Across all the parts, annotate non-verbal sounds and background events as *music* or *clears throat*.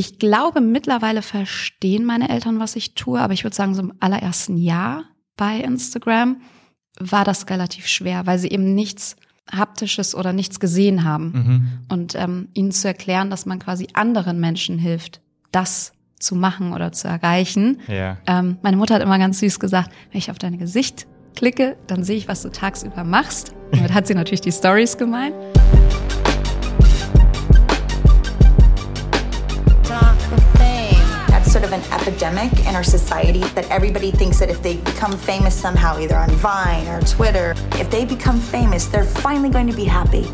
Ich glaube, mittlerweile verstehen meine Eltern, was ich tue, aber ich würde sagen, so im allerersten Jahr bei Instagram war das relativ schwer, weil sie eben nichts Haptisches oder nichts gesehen haben. Mhm. Und ähm, ihnen zu erklären, dass man quasi anderen Menschen hilft, das zu machen oder zu erreichen. Ja. Ähm, meine Mutter hat immer ganz süß gesagt, wenn ich auf dein Gesicht klicke, dann sehe ich, was du tagsüber machst. Damit hat sie natürlich die Stories gemeint. An epidemic in our society that everybody thinks that if they become famous somehow, either on Vine or Twitter, if they become famous, they're finally going to be happy.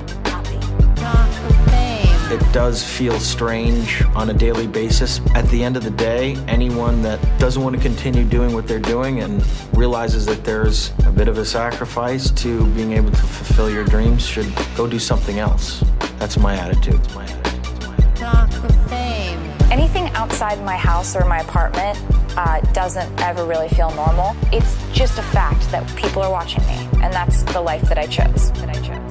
It does feel strange on a daily basis. At the end of the day, anyone that doesn't want to continue doing what they're doing and realizes that there's a bit of a sacrifice to being able to fulfill your dreams should go do something else. That's my attitude. That's my attitude. Anything outside my house or my apartment uh, doesn't ever really feel normal. It's just a fact that people are watching me, and that's the life that I chose. That I chose. That I chose.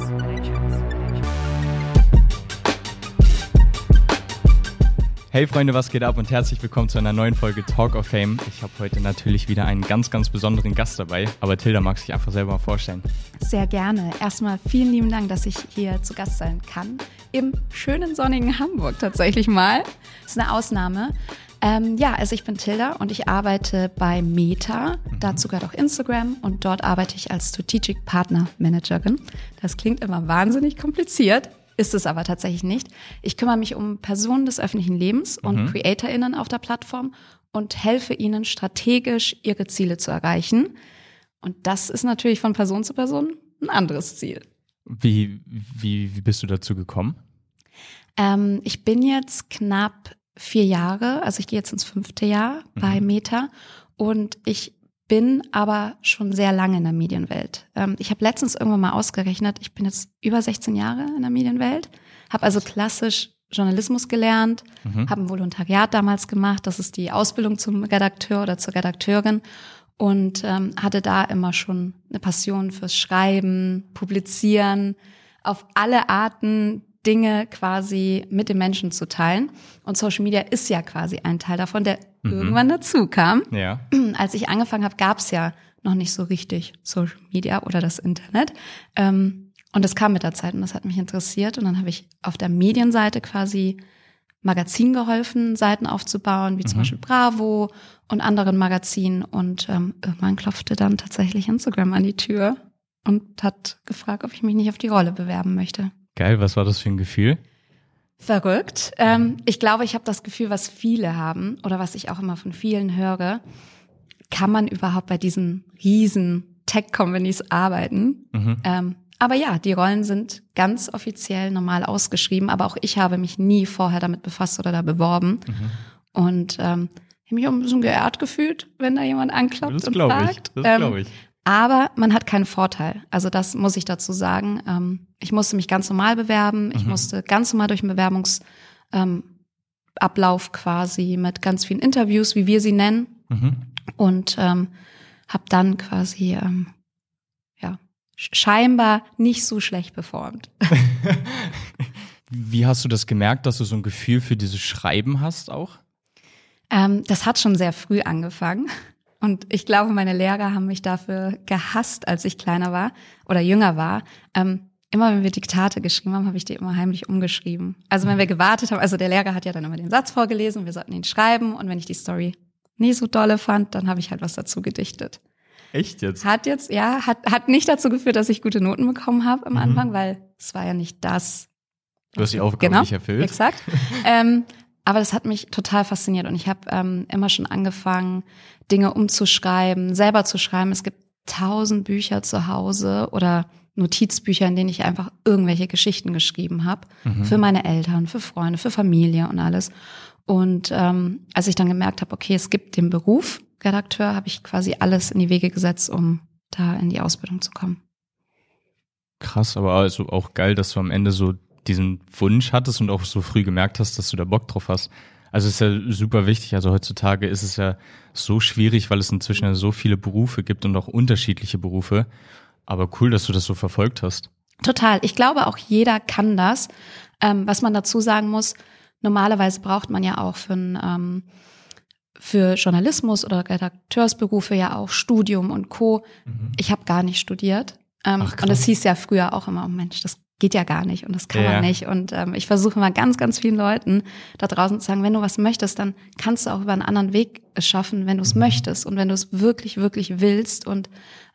Hey Freunde, was geht ab und herzlich willkommen zu einer neuen Folge Talk of Fame. Ich habe heute natürlich wieder einen ganz, ganz besonderen Gast dabei, aber Tilda mag sich einfach selber mal vorstellen. Sehr gerne. Erstmal vielen lieben Dank, dass ich hier zu Gast sein kann. Im schönen sonnigen Hamburg tatsächlich mal. Das ist eine Ausnahme. Ähm, ja, also ich bin Tilda und ich arbeite bei Meta. Dazu gehört auch Instagram und dort arbeite ich als Strategic Partner Managerin. Das klingt immer wahnsinnig kompliziert, ist es aber tatsächlich nicht. Ich kümmere mich um Personen des öffentlichen Lebens und CreatorInnen auf der Plattform und helfe ihnen strategisch ihre Ziele zu erreichen. Und das ist natürlich von Person zu Person ein anderes Ziel. Wie, wie, wie bist du dazu gekommen? Ähm, ich bin jetzt knapp vier Jahre, also ich gehe jetzt ins fünfte Jahr bei Meta und ich bin aber schon sehr lange in der Medienwelt. Ähm, ich habe letztens irgendwann mal ausgerechnet, ich bin jetzt über 16 Jahre in der Medienwelt, habe also klassisch Journalismus gelernt, habe ein Volontariat damals gemacht, das ist die Ausbildung zum Redakteur oder zur Redakteurin und ähm, hatte da immer schon eine Passion fürs Schreiben, Publizieren, auf alle Arten Dinge quasi mit den Menschen zu teilen. Und Social Media ist ja quasi ein Teil davon, der irgendwann dazu kam. Ja. *clears throat* Als ich angefangen habe, gab es ja noch nicht so richtig Social Media oder das Internet. Ähm, und das kam mit der Zeit und das hat mich interessiert. Und dann habe ich auf der Medienseite quasi Magazin geholfen, Seiten aufzubauen, wie zum Beispiel Bravo und anderen Magazinen. Und ähm, irgendwann klopfte dann tatsächlich Instagram an die Tür und hat gefragt, ob ich mich nicht auf die Rolle bewerben möchte. Geil, was war das für ein Gefühl? Verrückt. Ähm, ich glaube, ich habe das Gefühl, was viele haben oder was ich auch immer von vielen höre. Kann man überhaupt bei diesen riesen Tech-Companies arbeiten? Ähm, aber ja, die Rollen sind ganz offiziell normal ausgeschrieben, aber auch ich habe mich nie vorher damit befasst oder da beworben. Und ähm, ich habe mich auch ein bisschen geehrt gefühlt, wenn da jemand anklopft Das und glaube ich, fragt. das Ähm, glaube ich. Aber man hat keinen Vorteil. Also das muss ich dazu sagen. Ähm, ich musste mich ganz normal bewerben. Ich musste ganz normal durch den Bewerbungsablauf ähm, quasi mit ganz vielen Interviews, wie wir sie nennen. Mhm. Und ähm, habe dann quasi ähm, ja sch- scheinbar nicht so schlecht performt. *laughs* Wie hast du das gemerkt, dass du so ein Gefühl für dieses Schreiben hast auch? Ähm, das hat schon sehr früh angefangen. Und ich glaube, meine Lehrer haben mich dafür gehasst, als ich kleiner war oder jünger war. Ähm, immer wenn wir Diktate geschrieben haben, habe ich die immer heimlich umgeschrieben. Also wenn wir gewartet haben, also der Lehrer hat ja dann immer den Satz vorgelesen, wir sollten ihn schreiben. Und wenn ich die Story nie so dolle fand, dann habe ich halt was dazu gedichtet. Echt jetzt? Hat jetzt, ja, hat, hat nicht dazu geführt, dass ich gute Noten bekommen habe am Anfang, weil es war ja nicht das, Du hast die Aufgabe genau, nicht erfüllt. Exakt. ähm, aber das hat mich total fasziniert und ich habe ähm, immer schon angefangen, Dinge umzuschreiben, selber zu schreiben. Es gibt tausend Bücher zu Hause oder Notizbücher, in denen ich einfach irgendwelche Geschichten geschrieben habe. Für meine Eltern, für Freunde, für Familie und alles. Und ähm, als ich dann gemerkt habe, okay, es gibt den Beruf Redakteur, habe ich quasi alles in die Wege gesetzt, um da in die Ausbildung zu kommen. Krass, aber also auch geil, dass du am Ende so diesen Wunsch hattest und auch so früh gemerkt hast, dass du da Bock drauf hast. Also es ist ja super wichtig. Also heutzutage ist es ja so schwierig, weil es inzwischen so viele Berufe gibt und auch unterschiedliche Berufe. Aber cool, dass du das so verfolgt hast. Total. Ich glaube, auch jeder kann das. Ähm, was man dazu sagen muss, normalerweise braucht man ja auch für ein ähm, für Journalismus oder Redakteursberufe ja auch Studium und Co. Mhm. Ich habe gar nicht studiert. Ähm, Ach, und es hieß ja früher auch immer, oh Mensch, das geht ja gar nicht und das kann ja. man nicht. Und ähm, ich versuche mal ganz, ganz vielen Leuten da draußen zu sagen, wenn du was möchtest, dann kannst du auch über einen anderen Weg es schaffen, wenn du es möchtest und wenn du es wirklich, wirklich willst und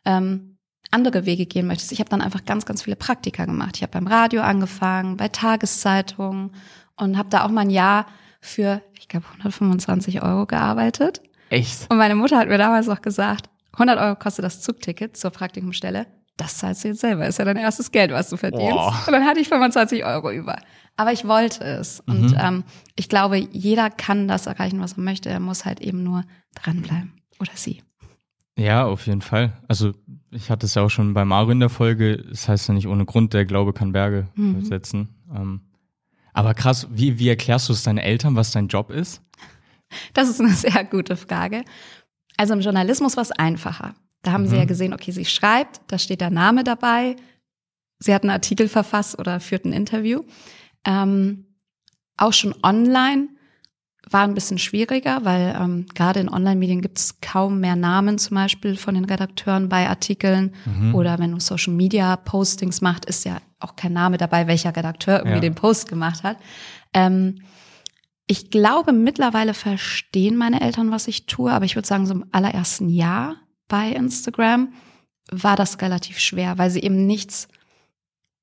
ähm, andere Wege gehen möchtest. Ich habe dann einfach ganz, ganz viele Praktika gemacht. Ich habe beim Radio angefangen, bei Tageszeitungen und habe da auch mal ein Jahr für, ich glaube, 125 Euro gearbeitet. Echt? Und meine Mutter hat mir damals auch gesagt, 100 Euro kostet das Zugticket zur Praktikumstelle das zahlst du jetzt selber, ist ja dein erstes Geld, was du verdienst. Boah. Und dann hatte ich 25 Euro über. Aber ich wollte es. Mhm. Und ähm, ich glaube, jeder kann das erreichen, was er möchte. Er muss halt eben nur dranbleiben. Oder sie. Ja, auf jeden Fall. Also ich hatte es ja auch schon bei Mario in der Folge. Es das heißt ja nicht ohne Grund, der Glaube kann Berge mhm. setzen. Ähm, aber krass, wie, wie erklärst du es deinen Eltern, was dein Job ist? Das ist eine sehr gute Frage. Also im Journalismus war es einfacher. Da haben mhm. sie ja mhm. gesehen, okay, sie schreibt, da steht der Name dabei. Sie hat einen Artikel verfasst oder führt ein Interview. Ähm, auch schon online war ein bisschen schwieriger, weil ähm, gerade in Online-Medien gibt es kaum mehr Namen zum Beispiel von den Redakteuren bei Artikeln. Mhm. Oder wenn du Social-Media-Postings macht, ist ja auch kein Name dabei, welcher Redakteur irgendwie ja. den Post gemacht hat. Ähm, ich glaube, mittlerweile verstehen meine Eltern, was ich tue, aber ich würde sagen, so im allerersten Jahr bei Instagram, war das relativ schwer, weil sie eben nichts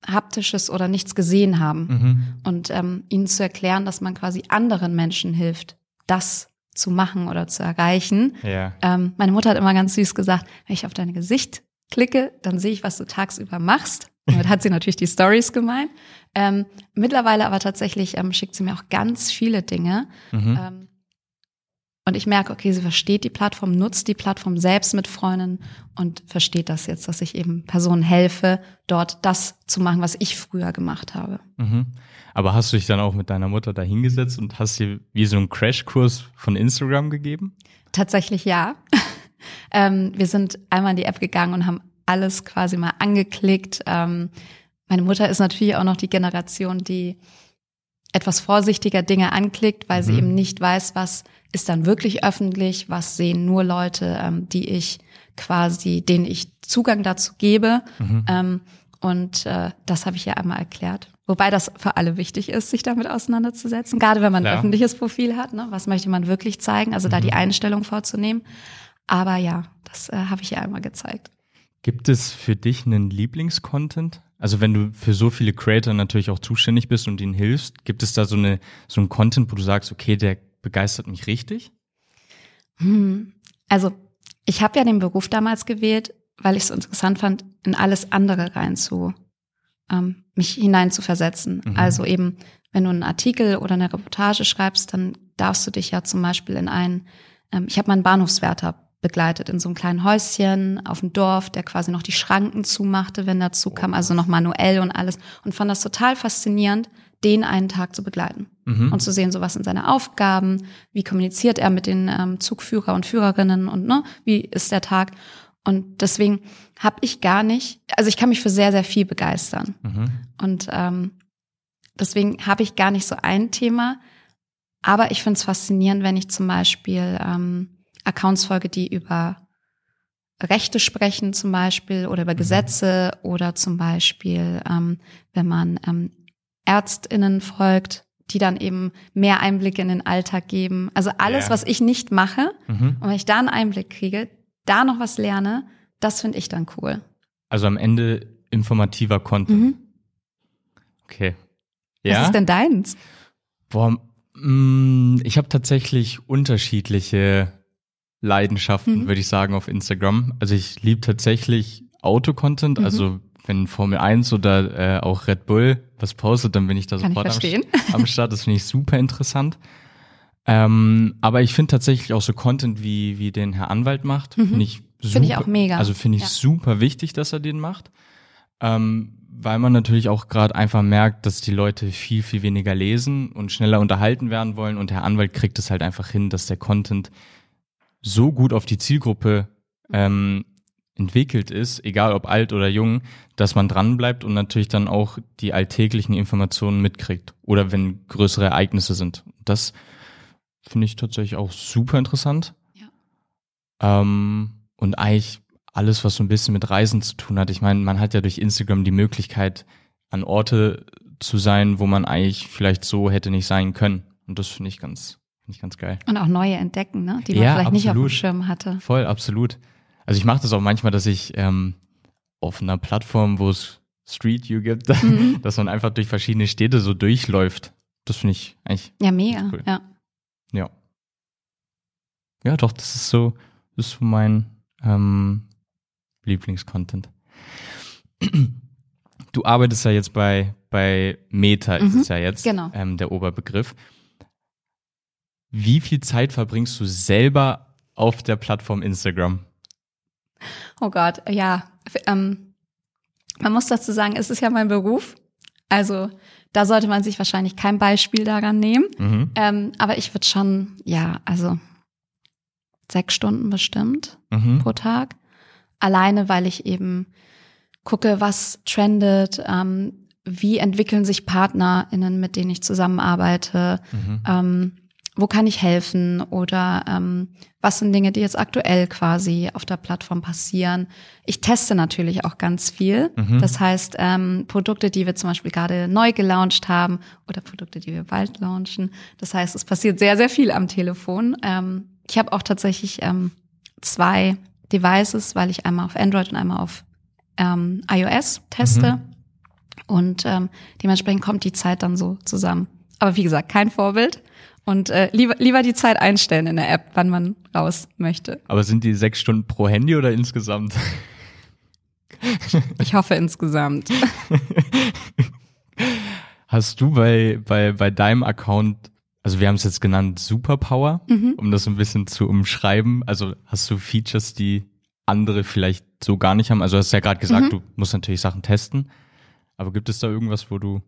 haptisches oder nichts gesehen haben. Mhm. Und ähm, ihnen zu erklären, dass man quasi anderen Menschen hilft, das zu machen oder zu erreichen. Ja. Ähm, meine Mutter hat immer ganz süß gesagt, wenn ich auf dein Gesicht klicke, dann sehe ich, was du tagsüber machst. Damit hat sie natürlich die Stories gemeint. Ähm, mittlerweile aber tatsächlich ähm, schickt sie mir auch ganz viele Dinge. Mhm. Ähm, und ich merke, okay, sie versteht die Plattform, nutzt die Plattform selbst mit Freunden und versteht das jetzt, dass ich eben Personen helfe, dort das zu machen, was ich früher gemacht habe. Mhm. Aber hast du dich dann auch mit deiner Mutter da hingesetzt und hast ihr wie so einen Crashkurs von Instagram gegeben? Tatsächlich ja. *laughs* ähm, wir sind einmal in die App gegangen und haben alles quasi mal angeklickt. Ähm, meine Mutter ist natürlich auch noch die Generation, die etwas vorsichtiger Dinge anklickt, weil mhm. sie eben nicht weiß, was ist dann wirklich öffentlich, was sehen nur Leute, ähm, die ich quasi, denen ich Zugang dazu gebe. Mhm. Ähm, und äh, das habe ich ja einmal erklärt. Wobei das für alle wichtig ist, sich damit auseinanderzusetzen. Gerade wenn man ein ja. öffentliches Profil hat, ne? was möchte man wirklich zeigen? Also mhm. da die Einstellung vorzunehmen. Aber ja, das äh, habe ich ja einmal gezeigt. Gibt es für dich einen Lieblingscontent? Also wenn du für so viele Creator natürlich auch zuständig bist und ihnen hilfst, gibt es da so eine so ein Content, wo du sagst, okay, der begeistert mich richtig? Hm. Also ich habe ja den Beruf damals gewählt, weil ich es interessant fand, in alles andere rein zu ähm, mich hinein zu versetzen. Mhm. Also eben, wenn du einen Artikel oder eine Reportage schreibst, dann darfst du dich ja zum Beispiel in einen, ähm, ich habe mal einen Bahnhofswärter begleitet in so einem kleinen Häuschen auf dem Dorf, der quasi noch die Schranken zumachte, wenn dazu kam, also noch manuell und alles und fand das total faszinierend, den einen Tag zu begleiten mhm. und zu sehen, so was sind seine Aufgaben, wie kommuniziert er mit den ähm, Zugführer und Führerinnen und ne, wie ist der Tag. Und deswegen habe ich gar nicht, also ich kann mich für sehr, sehr viel begeistern. Mhm. Und ähm, deswegen habe ich gar nicht so ein Thema. Aber ich finde es faszinierend, wenn ich zum Beispiel ähm, Accounts folge, die über Rechte sprechen zum Beispiel oder über mhm. Gesetze oder zum Beispiel, ähm, wenn man ähm, ÄrztInnen folgt, die dann eben mehr Einblicke in den Alltag geben. Also alles, yeah. was ich nicht mache, mhm. und wenn ich da einen Einblick kriege, da noch was lerne, das finde ich dann cool. Also am Ende informativer Content. Mhm. Okay. Ja? Was ist denn deins? Boah, mh, mm, ich habe tatsächlich unterschiedliche Leidenschaften, mhm. würde ich sagen, auf Instagram. Also ich liebe tatsächlich Auto-Content, mhm. also wenn Formel 1 oder äh, auch Red Bull was postet, dann bin ich da Kann sofort am, *laughs* am, Start. Das finde ich super interessant. Ähm, aber ich finde tatsächlich auch so Content, wie, wie den Herr Anwalt macht, mhm. finde ich super. Finde ich auch mega. Also finde ich ja. super wichtig, dass er den macht. Ähm, weil man natürlich auch gerade einfach merkt, dass die Leute viel, viel weniger lesen und schneller unterhalten werden wollen. Und Herr Anwalt kriegt es halt einfach hin, dass der Content so gut auf die Zielgruppe ähm, entwickelt ist, egal ob alt oder jung, dass man dranbleibt und natürlich dann auch die alltäglichen Informationen mitkriegt oder wenn größere Ereignisse sind. Das finde ich tatsächlich auch super interessant. Ja. Ähm, und eigentlich alles, was so ein bisschen mit Reisen zu tun hat. Ich meine, man hat ja durch Instagram die Möglichkeit, an Orte zu sein, wo man eigentlich vielleicht so hätte nicht sein können. Und das finde ich ganz, finde ich ganz geil. Und auch neue entdecken, ne? die man ja, vielleicht absolut. nicht auf dem Schirm hatte. Voll, absolut. Also ich mache das auch manchmal, dass ich ähm, auf einer Plattform, wo es Street View gibt, *laughs* mhm. dass man einfach durch verschiedene Städte so durchläuft. Das finde ich eigentlich. Ja, mega. Cool. Ja. Ja. Ja, doch, das ist so, das ist so mein ähm, Lieblingscontent. *clears throat* Du arbeitest ja jetzt bei, bei Meta, mhm, ist es ja jetzt genau. ähm, der Oberbegriff. Wie viel Zeit verbringst du selber auf der Plattform Instagram? Oh Gott, ja. Ähm, man muss dazu sagen, es ist ja mein Beruf. Also da sollte man sich wahrscheinlich kein Beispiel daran nehmen. Mhm. Ähm, aber ich würde schon, ja, also sechs Stunden bestimmt mhm. pro Tag. Alleine, weil ich eben gucke, was trendet, ähm, wie entwickeln sich PartnerInnen, mit denen ich zusammenarbeite, mhm. ähm, wo kann ich helfen oder ähm, was sind Dinge, die jetzt aktuell quasi auf der Plattform passieren. Ich teste natürlich auch ganz viel. Mhm. Das heißt, ähm, Produkte, die wir zum Beispiel gerade neu gelauncht haben oder Produkte, die wir bald launchen. Das heißt, es passiert sehr, sehr viel am Telefon. Ähm, ich habe auch tatsächlich ähm, zwei Devices, weil ich einmal auf Android und einmal auf ähm, iOS teste. Mhm. Und ähm, dementsprechend kommt die Zeit dann so zusammen. Aber wie gesagt, kein Vorbild. Und äh, lieber, lieber die Zeit einstellen in der App, wann man raus möchte. Aber sind die sechs Stunden pro Handy oder insgesamt? Ich hoffe insgesamt. Hast du bei, bei, bei deinem Account, also wir haben es jetzt genannt, Superpower, mhm. um das ein bisschen zu umschreiben. Also hast du Features, die andere vielleicht so gar nicht haben? Also du hast ja gerade gesagt, mhm. du musst natürlich Sachen testen. Aber gibt es da irgendwas, wo du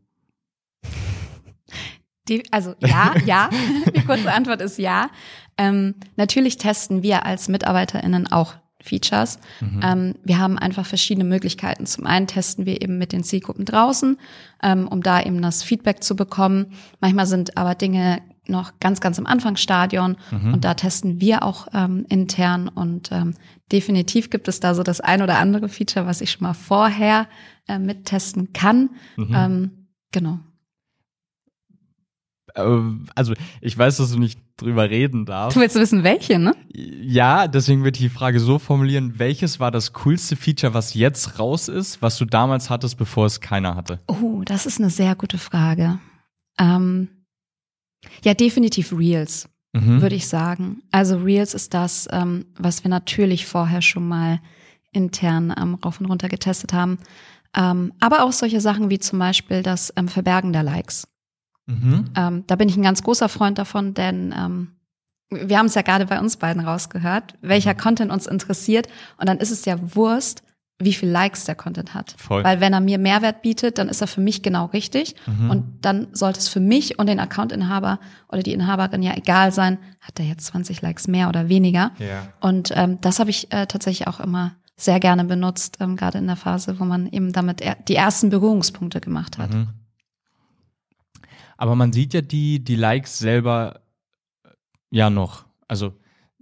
die, also ja, *laughs* ja. *laughs* Die kurze Antwort ist ja. Ähm, natürlich testen wir als MitarbeiterInnen auch Features. Mhm. Ähm, wir haben einfach verschiedene Möglichkeiten. Zum einen testen wir eben mit den Zielgruppen draußen, ähm, um da eben das Feedback zu bekommen. Manchmal sind aber Dinge noch ganz, ganz im Anfangsstadion mhm. und da testen wir auch ähm, intern und ähm, definitiv gibt es da so das ein oder andere Feature, was ich schon mal vorher äh, mittesten kann. Mhm. Ähm, genau. Äh, also ich weiß, dass du nicht drüber reden darfst. Du willst wissen, welche, ne? Ja, deswegen würde ich die Frage so formulieren, welches war das coolste Feature, was jetzt raus ist, was du damals hattest, bevor es keiner hatte? Oh, das ist eine sehr gute Frage. Ähm, ja, definitiv Reels, mhm. würde ich sagen. Also Reels ist das, ähm, was wir natürlich vorher schon mal intern ähm, rauf und runter getestet haben. Ähm, aber auch solche Sachen wie zum Beispiel das ähm, Verbergen der Likes. Mhm. Ähm, da bin ich ein ganz großer Freund davon, denn ähm, wir haben es ja gerade bei uns beiden rausgehört, welcher mhm. Content uns interessiert. Und dann ist es ja Wurst, wie viel Likes der Content hat. Voll. Weil wenn er mir Mehrwert bietet, dann ist er für mich genau richtig. Mhm. Und dann sollte es für mich und den Accountinhaber oder die Inhaberin ja egal sein, hat er jetzt 20 Likes mehr oder weniger. Ja. Und ähm, das habe ich äh, tatsächlich auch immer sehr gerne benutzt, ähm, gerade in der Phase, wo man eben damit die ersten Berührungspunkte gemacht hat. Mhm. Aber man sieht ja die, die Likes selber äh, ja noch. Also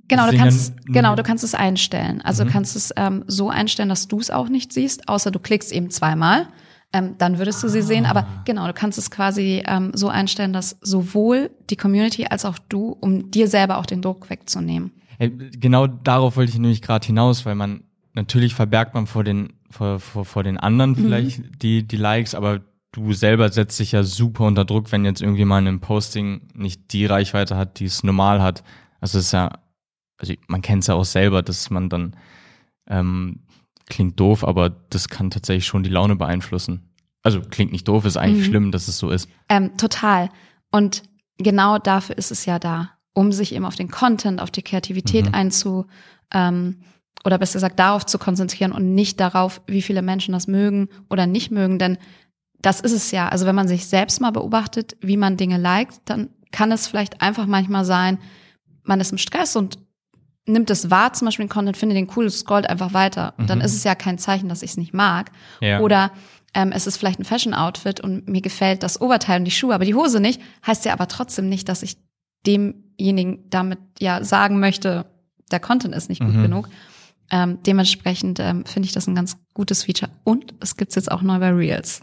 Genau, du kannst, genau, du kannst es einstellen. Also mhm. du kannst es ähm, so einstellen, dass du es auch nicht siehst, außer du klickst eben zweimal. Ähm, dann würdest du sie ah. sehen. Aber genau, du kannst es quasi ähm, so einstellen, dass sowohl die Community als auch du, um dir selber auch den Druck wegzunehmen. Hey, genau darauf wollte ich nämlich gerade hinaus, weil man natürlich verbergt man vor den vor, vor, vor den anderen mhm. vielleicht mhm. die die Likes, aber du selber setzt dich ja super unter Druck, wenn jetzt irgendwie mal ein Posting nicht die Reichweite hat, die es normal hat. Also es ist ja, also man kennt es ja auch selber, dass man dann ähm, klingt doof, aber das kann tatsächlich schon die Laune beeinflussen. Also klingt nicht doof, ist eigentlich mhm. schlimm, dass es so ist. Ähm, total. Und genau dafür ist es ja da, um sich eben auf den Content, auf die Kreativität mhm. einzu ähm, oder besser gesagt darauf zu konzentrieren und nicht darauf, wie viele Menschen das mögen oder nicht mögen. Denn das ist es ja. Also wenn man sich selbst mal beobachtet, wie man Dinge liked, dann kann es vielleicht einfach manchmal sein, man ist im Stress und nimmt es wahr, zum Beispiel den Content, findet den cool, scrollt einfach weiter. Und dann ist es ja kein Zeichen, dass ich es nicht mag. Ja. Oder ähm, es ist vielleicht ein Fashion-Outfit und mir gefällt das Oberteil und die Schuhe, aber die Hose nicht, heißt ja aber trotzdem nicht, dass ich demjenigen damit ja sagen möchte, der Content ist nicht gut genug. Ähm, dementsprechend ähm, finde ich das ein ganz gutes Feature. Und es gibt's jetzt auch neu bei Reels.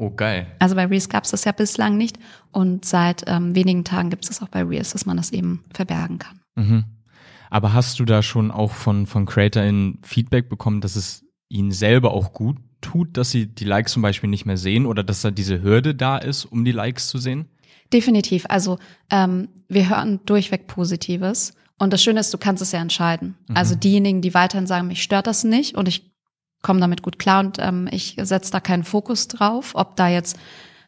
Oh, geil. Also bei Reels gab's das ja bislang nicht. Und seit ähm, wenigen Tagen gibt's das auch bei Reels, dass man das eben verbergen kann. Mhm. Aber hast du da schon auch von, von CreatorInnen Feedback bekommen, dass es ihnen selber auch gut tut, dass sie die Likes zum Beispiel nicht mehr sehen oder dass da diese Hürde da ist, um die Likes zu sehen? Definitiv. Also ähm, wir hören durchweg Positives. Und das Schöne ist, du kannst es ja entscheiden. Also diejenigen, die weiterhin sagen, mich stört das nicht und ich komme damit gut klar und ähm, ich setze da keinen Fokus drauf, ob da jetzt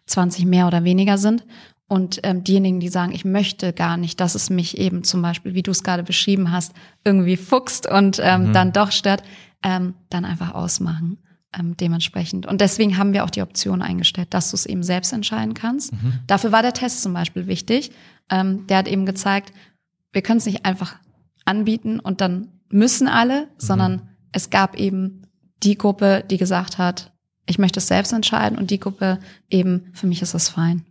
20 mehr oder weniger sind. Und ähm, diejenigen, die sagen, ich möchte gar nicht, dass es mich eben zum Beispiel, wie du es gerade beschrieben hast, irgendwie fuchst und ähm, dann doch stört, ähm, dann einfach ausmachen ähm, dementsprechend. Und deswegen haben wir auch die Option eingestellt, dass du es eben selbst entscheiden kannst. Dafür war der Test zum Beispiel wichtig. Ähm, der hat eben gezeigt, wir können es nicht einfach anbieten und dann müssen alle, sondern es gab eben die Gruppe, die gesagt hat, ich möchte es selbst entscheiden und die Gruppe eben, für mich ist das fein.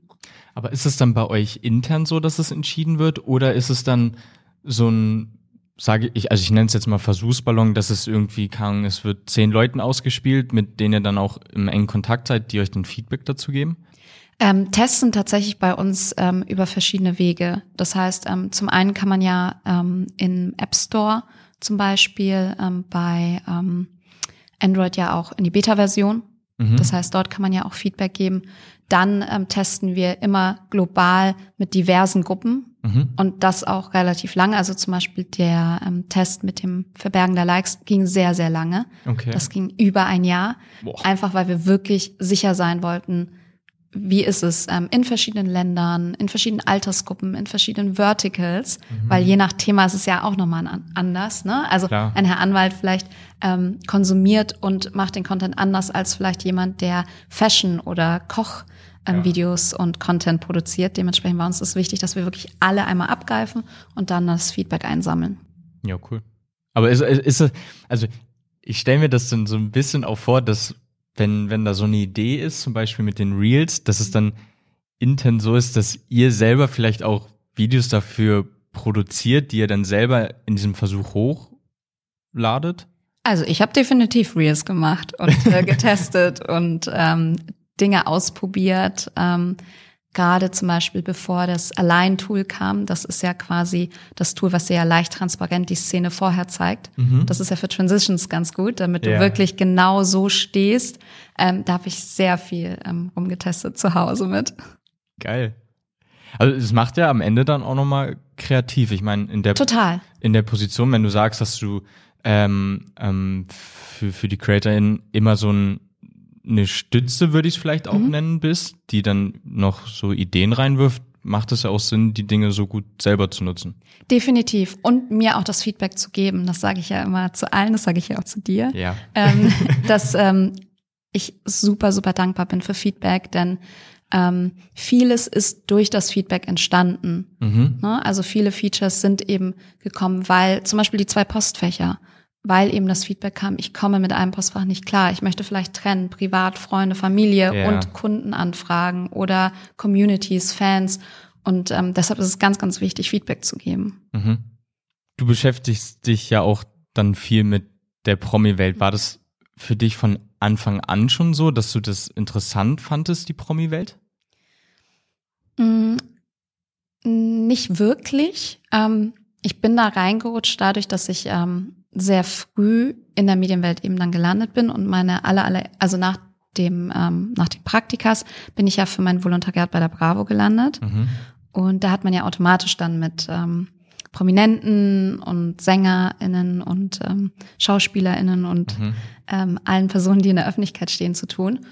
Aber ist es dann bei euch intern so, dass es entschieden wird oder ist es dann so ein, sage ich, also ich nenne es jetzt mal Versuchsballon, dass es irgendwie kann, es wird zehn Leuten ausgespielt, mit denen ihr dann auch im engen Kontakt seid, die euch dann Feedback dazu geben? Ähm, Tests sind tatsächlich bei uns ähm, über verschiedene Wege. Das heißt, ähm, zum einen kann man ja ähm, im App Store zum Beispiel ähm, bei ähm, Android ja auch in die Beta-Version. Das heißt, dort kann man ja auch Feedback geben. Dann ähm, testen wir immer global mit diversen Gruppen und das auch relativ lange. Also zum Beispiel der ähm, Test mit dem Verbergen der Likes ging sehr, sehr lange. Okay. Das ging über ein Jahr. Boah. Einfach weil wir wirklich sicher sein wollten, wie ist es ähm, in verschiedenen Ländern, in verschiedenen Altersgruppen, in verschiedenen Verticals, weil je nach Thema ist es ja auch nochmal an, anders. Ne? Also Klar. ein Herr Anwalt vielleicht ähm, konsumiert und macht den Content anders als vielleicht jemand, der Fashion oder Koch ähm, Ja. Videos und Content produziert. Dementsprechend war uns das wichtig, dass wir wirklich alle einmal abgreifen und dann das Feedback einsammeln. Ja, cool. Aber ist, ist es, also ich stelle mir das dann so ein bisschen auch vor, dass wenn, wenn da so eine Idee ist, zum Beispiel mit den Reels, dass es dann intern so ist, dass ihr selber vielleicht auch Videos dafür produziert, die ihr dann selber in diesem Versuch hochladet? Also ich habe definitiv Reels gemacht und äh, *laughs* getestet und ähm, Dinge ausprobiert. Ähm, Gerade zum Beispiel bevor das Align-Tool kam, das ist ja quasi das Tool, was sehr leicht transparent die Szene vorher zeigt. Das ist ja für Transitions ganz gut, damit Ja. du wirklich genau so stehst. Ähm, da habe ich sehr viel ähm, rumgetestet zu Hause mit. Geil. Also es macht ja am Ende dann auch nochmal kreativ. Ich meine, in der Total. in der Position, wenn du sagst, dass du ähm, ähm, für, für die CreatorInnen immer so ein, eine Stütze, würde ich es vielleicht auch nennen, bist, die dann noch so Ideen reinwirft, macht es ja auch Sinn, die Dinge so gut selber zu nutzen. Definitiv. Und mir auch das Feedback zu geben. Das sage ich ja immer zu allen, das sage ich ja auch zu dir. Ja. ähm, *laughs* dass ähm, ich super, super dankbar bin für Feedback, denn ähm, vieles ist durch das Feedback entstanden. Ne? Also viele Features sind eben gekommen, weil zum Beispiel die zwei Postfächer, weil eben das Feedback kam, ich komme mit einem Postfach nicht klar, ich möchte vielleicht trennen, privat, Freunde, Familie Ja. und Kundenanfragen oder Communities, Fans. Und ähm, deshalb ist es ganz, ganz wichtig, Feedback zu geben. Mhm. Du beschäftigst dich ja auch dann viel mit der Promi-Welt. War das für dich von Anfang an schon so, dass du das interessant fandest, die Promi-Welt? Mm, Nicht wirklich. Ähm, ich bin da reingerutscht dadurch, dass ich ähm, sehr früh in der Medienwelt eben dann gelandet bin und meine alle, alle, also nach dem, ähm, nach den Praktikas bin ich ja für mein Volontariat bei der Bravo gelandet. Und da hat man ja automatisch dann mit ähm, Prominenten und SängerInnen und ähm, SchauspielerInnen und ähm, allen Personen, die in der Öffentlichkeit stehen, zu tun.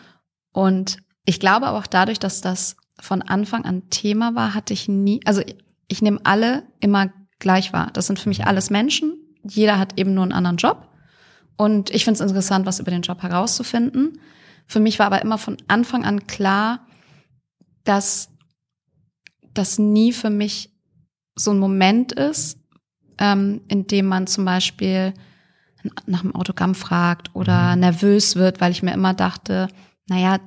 Und ich glaube aber auch dadurch, dass das von Anfang an Thema war, hatte ich nie, also ich, ich nehme alle immer gleich wahr. Das sind für mich alles Menschen. Jeder hat eben nur einen anderen Job. Und ich finde es interessant, was über den Job herauszufinden. Für mich war aber immer von Anfang an klar, dass das nie für mich so ein Moment ist, ähm, indem man zum Beispiel nach einem Autogramm fragt oder mhm. nervös wird, weil ich mir immer dachte, naja,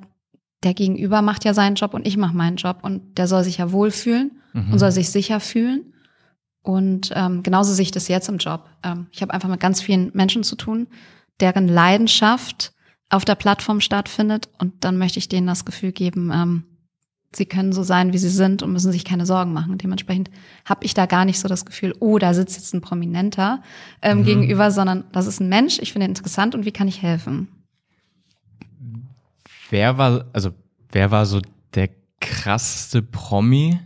der Gegenüber macht ja seinen Job und ich mache meinen Job und der soll sich ja wohlfühlen mhm. und soll sich sicher fühlen. Und ähm, genauso sehe ich das jetzt im Job. Ähm, ich habe einfach mit ganz vielen Menschen zu tun, deren Leidenschaft auf der Plattform stattfindet. Und dann möchte ich denen das Gefühl geben, ähm, sie können so sein, wie sie sind und müssen sich keine Sorgen machen. dementsprechend habe ich da gar nicht so das Gefühl, oh, da sitzt jetzt ein Prominenter ähm, mhm. gegenüber, sondern das ist ein Mensch, ich finde ihn interessant und wie kann ich helfen? Wer war, also wer war so der krasseste Promi,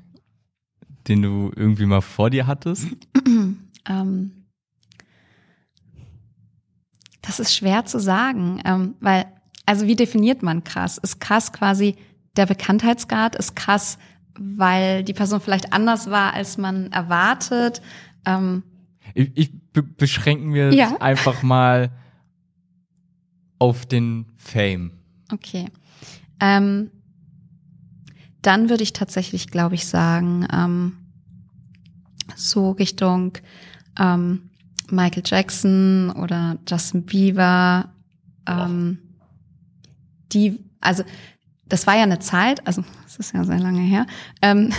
den du irgendwie mal vor dir hattest? *clears throat* ähm, das ist schwer zu sagen, ähm, weil, also wie definiert man krass? Ist krass quasi der Bekanntheitsgrad ist krass, weil die Person vielleicht anders war, als man erwartet. Ähm, ich, ich beschränken wir ja. *laughs* einfach mal auf den Fame. Okay. Ähm, dann würde ich tatsächlich, glaube ich, sagen, ähm, so Richtung ähm, Michael Jackson oder Justin Bieber. Ähm, die, also das war ja eine Zeit, also es ist ja sehr lange her, ähm,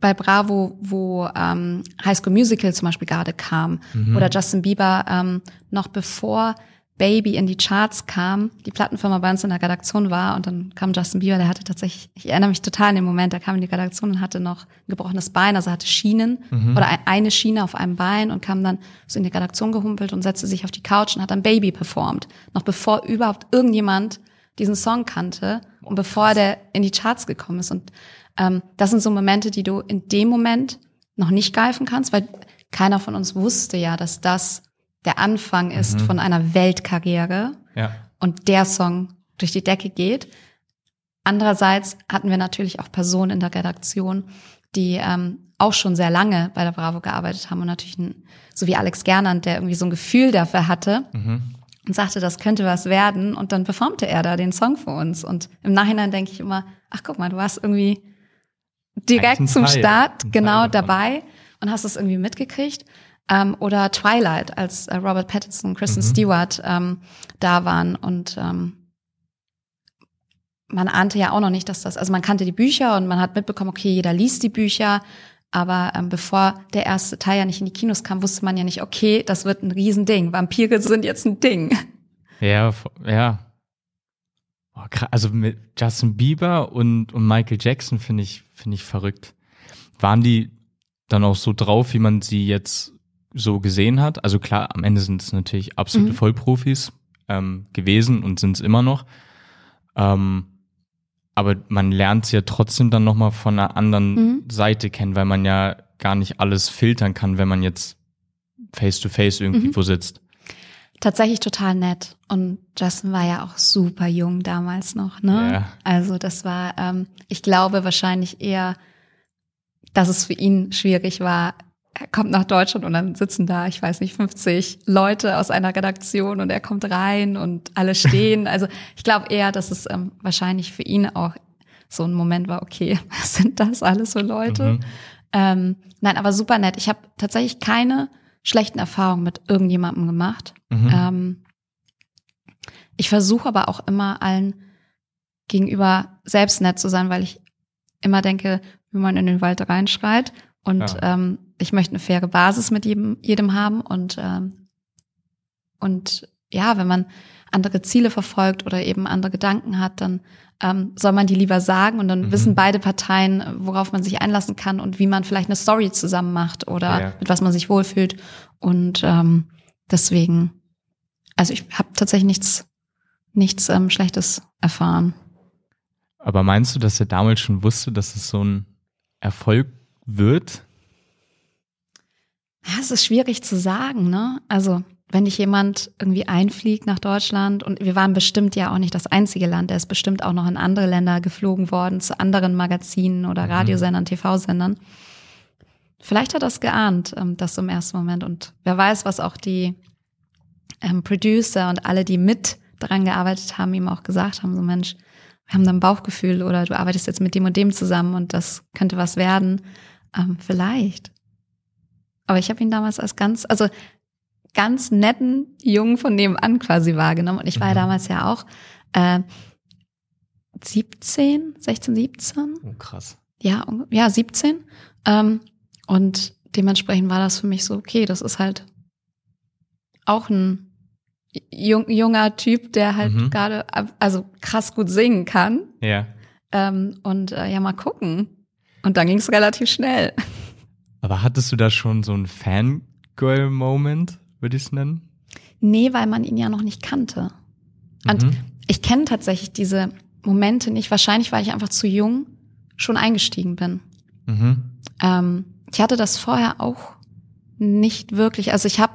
bei Bravo, wo ähm, High School Musical zum Beispiel gerade kam mhm. oder Justin Bieber ähm, noch bevor Baby in die Charts kam, die Plattenfirma bei uns in der Redaktion war und dann kam Justin Bieber, der hatte tatsächlich, ich erinnere mich total an den Moment, der kam in die Redaktion und hatte noch ein gebrochenes Bein, also hatte Schienen mhm. oder eine Schiene auf einem Bein und kam dann so in die Redaktion gehumpelt und setzte sich auf die Couch und hat dann Baby performt, noch bevor überhaupt irgendjemand diesen Song kannte und bevor der in die Charts gekommen ist. Und ähm, das sind so Momente, die du in dem Moment noch nicht greifen kannst, weil keiner von uns wusste ja, dass das der Anfang ist mhm. von einer Weltkarriere ja. und der Song durch die Decke geht. Andererseits hatten wir natürlich auch Personen in der Redaktion, die ähm, auch schon sehr lange bei der Bravo gearbeitet haben und natürlich ein, so wie Alex Gernand, der irgendwie so ein Gefühl dafür hatte, mhm und sagte, das könnte was werden. Und dann performte er da den Song für uns. Und im Nachhinein denke ich immer, ach guck mal, du warst irgendwie direkt zum Teil, Start genau dabei und hast es irgendwie mitgekriegt. Ähm, oder Twilight, als äh, Robert Pattinson und Kristen mhm. Stewart ähm, da waren. Und ähm, man ahnte ja auch noch nicht, dass das, also man kannte die Bücher und man hat mitbekommen, okay, jeder liest die Bücher. Aber ähm, bevor der erste Teil ja nicht in die Kinos kam, wusste man ja nicht, okay, das wird ein Riesending. Vampire sind jetzt ein Ding. Ja, ja. Oh, also mit Justin Bieber und, und Michael Jackson finde ich, finde ich verrückt. Waren die dann auch so drauf, wie man sie jetzt so gesehen hat? Also klar, am Ende sind es natürlich absolute mhm. Vollprofis ähm, gewesen und sind es immer noch. Ähm, aber man lernt es ja trotzdem dann nochmal von einer anderen mhm. Seite kennen, weil man ja gar nicht alles filtern kann, wenn man jetzt face to face irgendwie mhm. wo sitzt. Tatsächlich total nett. Und Justin war ja auch super jung damals noch, ne? Ja. Also das war, ähm, ich glaube wahrscheinlich eher, dass es für ihn schwierig war. Er kommt nach Deutschland und dann sitzen da, ich weiß nicht, 50 Leute aus einer Redaktion und er kommt rein und alle *laughs* stehen. Also ich glaube eher, dass es ähm, wahrscheinlich für ihn auch so ein Moment war, okay, *laughs* was sind das alles so Leute? Mhm. Ähm, nein, aber super nett. Ich habe tatsächlich keine schlechten Erfahrungen mit irgendjemandem gemacht. Mhm. Ähm, ich versuche aber auch immer allen gegenüber selbst nett zu sein, weil ich immer denke, wie man in den Wald reinschreit und ja. ähm, ich möchte eine faire Basis mit jedem, jedem haben und ähm, und ja, wenn man andere Ziele verfolgt oder eben andere Gedanken hat, dann ähm, soll man die lieber sagen und dann mhm. wissen beide Parteien, worauf man sich einlassen kann und wie man vielleicht eine Story zusammen macht oder ja. mit was man sich wohlfühlt. Und ähm, deswegen, also ich habe tatsächlich nichts, nichts ähm, Schlechtes erfahren. Aber meinst du, dass er damals schon wusste, dass es so ein Erfolg wird? Ja, es ist schwierig zu sagen, ne? Also wenn dich jemand irgendwie einfliegt nach Deutschland und wir waren bestimmt ja auch nicht das einzige Land, er ist bestimmt auch noch in andere Länder geflogen worden, zu anderen Magazinen oder mhm. Radiosendern, TV-Sendern. Vielleicht hat er es geahnt, ähm, das im ersten Moment. Und wer weiß, was auch die ähm, Producer und alle, die mit daran gearbeitet haben, ihm auch gesagt haben, so Mensch, wir haben da ein Bauchgefühl oder du arbeitest jetzt mit dem und dem zusammen und das könnte was werden. Ähm, vielleicht. Aber ich habe ihn damals als ganz, also ganz netten Jungen von nebenan quasi wahrgenommen. Und ich war ja Mhm. damals ja auch äh, 17, 16, 17. Oh, krass. Ja, ja, 17. Ähm, und dementsprechend war das für mich so, okay, das ist halt auch ein jung, junger Typ, der halt Mhm. gerade, also krass gut singen kann. Ja. Ähm, und äh, ja, mal gucken. Und dann ging es relativ schnell. Aber hattest du da schon so einen Fangirl-Moment, würde ich es nennen? Nee, weil man ihn ja noch nicht kannte. Und Mhm. ich kenne tatsächlich diese Momente nicht. Wahrscheinlich, weil ich einfach zu jung schon eingestiegen bin. Mhm. Ähm, ich hatte das vorher auch nicht wirklich. Also ich habe,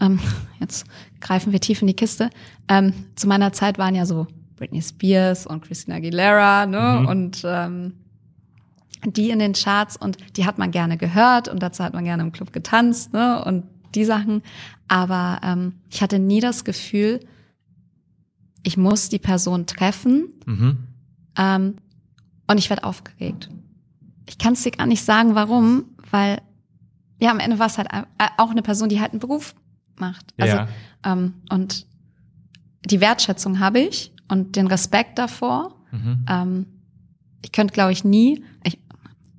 ähm, *laughs* jetzt greifen wir tief in die Kiste. Ähm, zu meiner Zeit waren ja so Britney Spears und Christina Aguilera, ne? Mhm. Und ähm, die in den Charts und die hat man gerne gehört und dazu hat man gerne im Club getanzt, ne? Und die Sachen. Aber ähm, ich hatte nie das Gefühl, ich muss die Person treffen Mhm. ähm, und ich werde aufgeregt. Ich kann es dir gar nicht sagen, warum, weil ja, am Ende war es halt äh, auch eine Person, die halt einen Beruf macht. Also, Ja. ähm, und die Wertschätzung habe ich und den Respekt davor. Mhm. Ähm, ich könnte, glaube ich, nie, ich,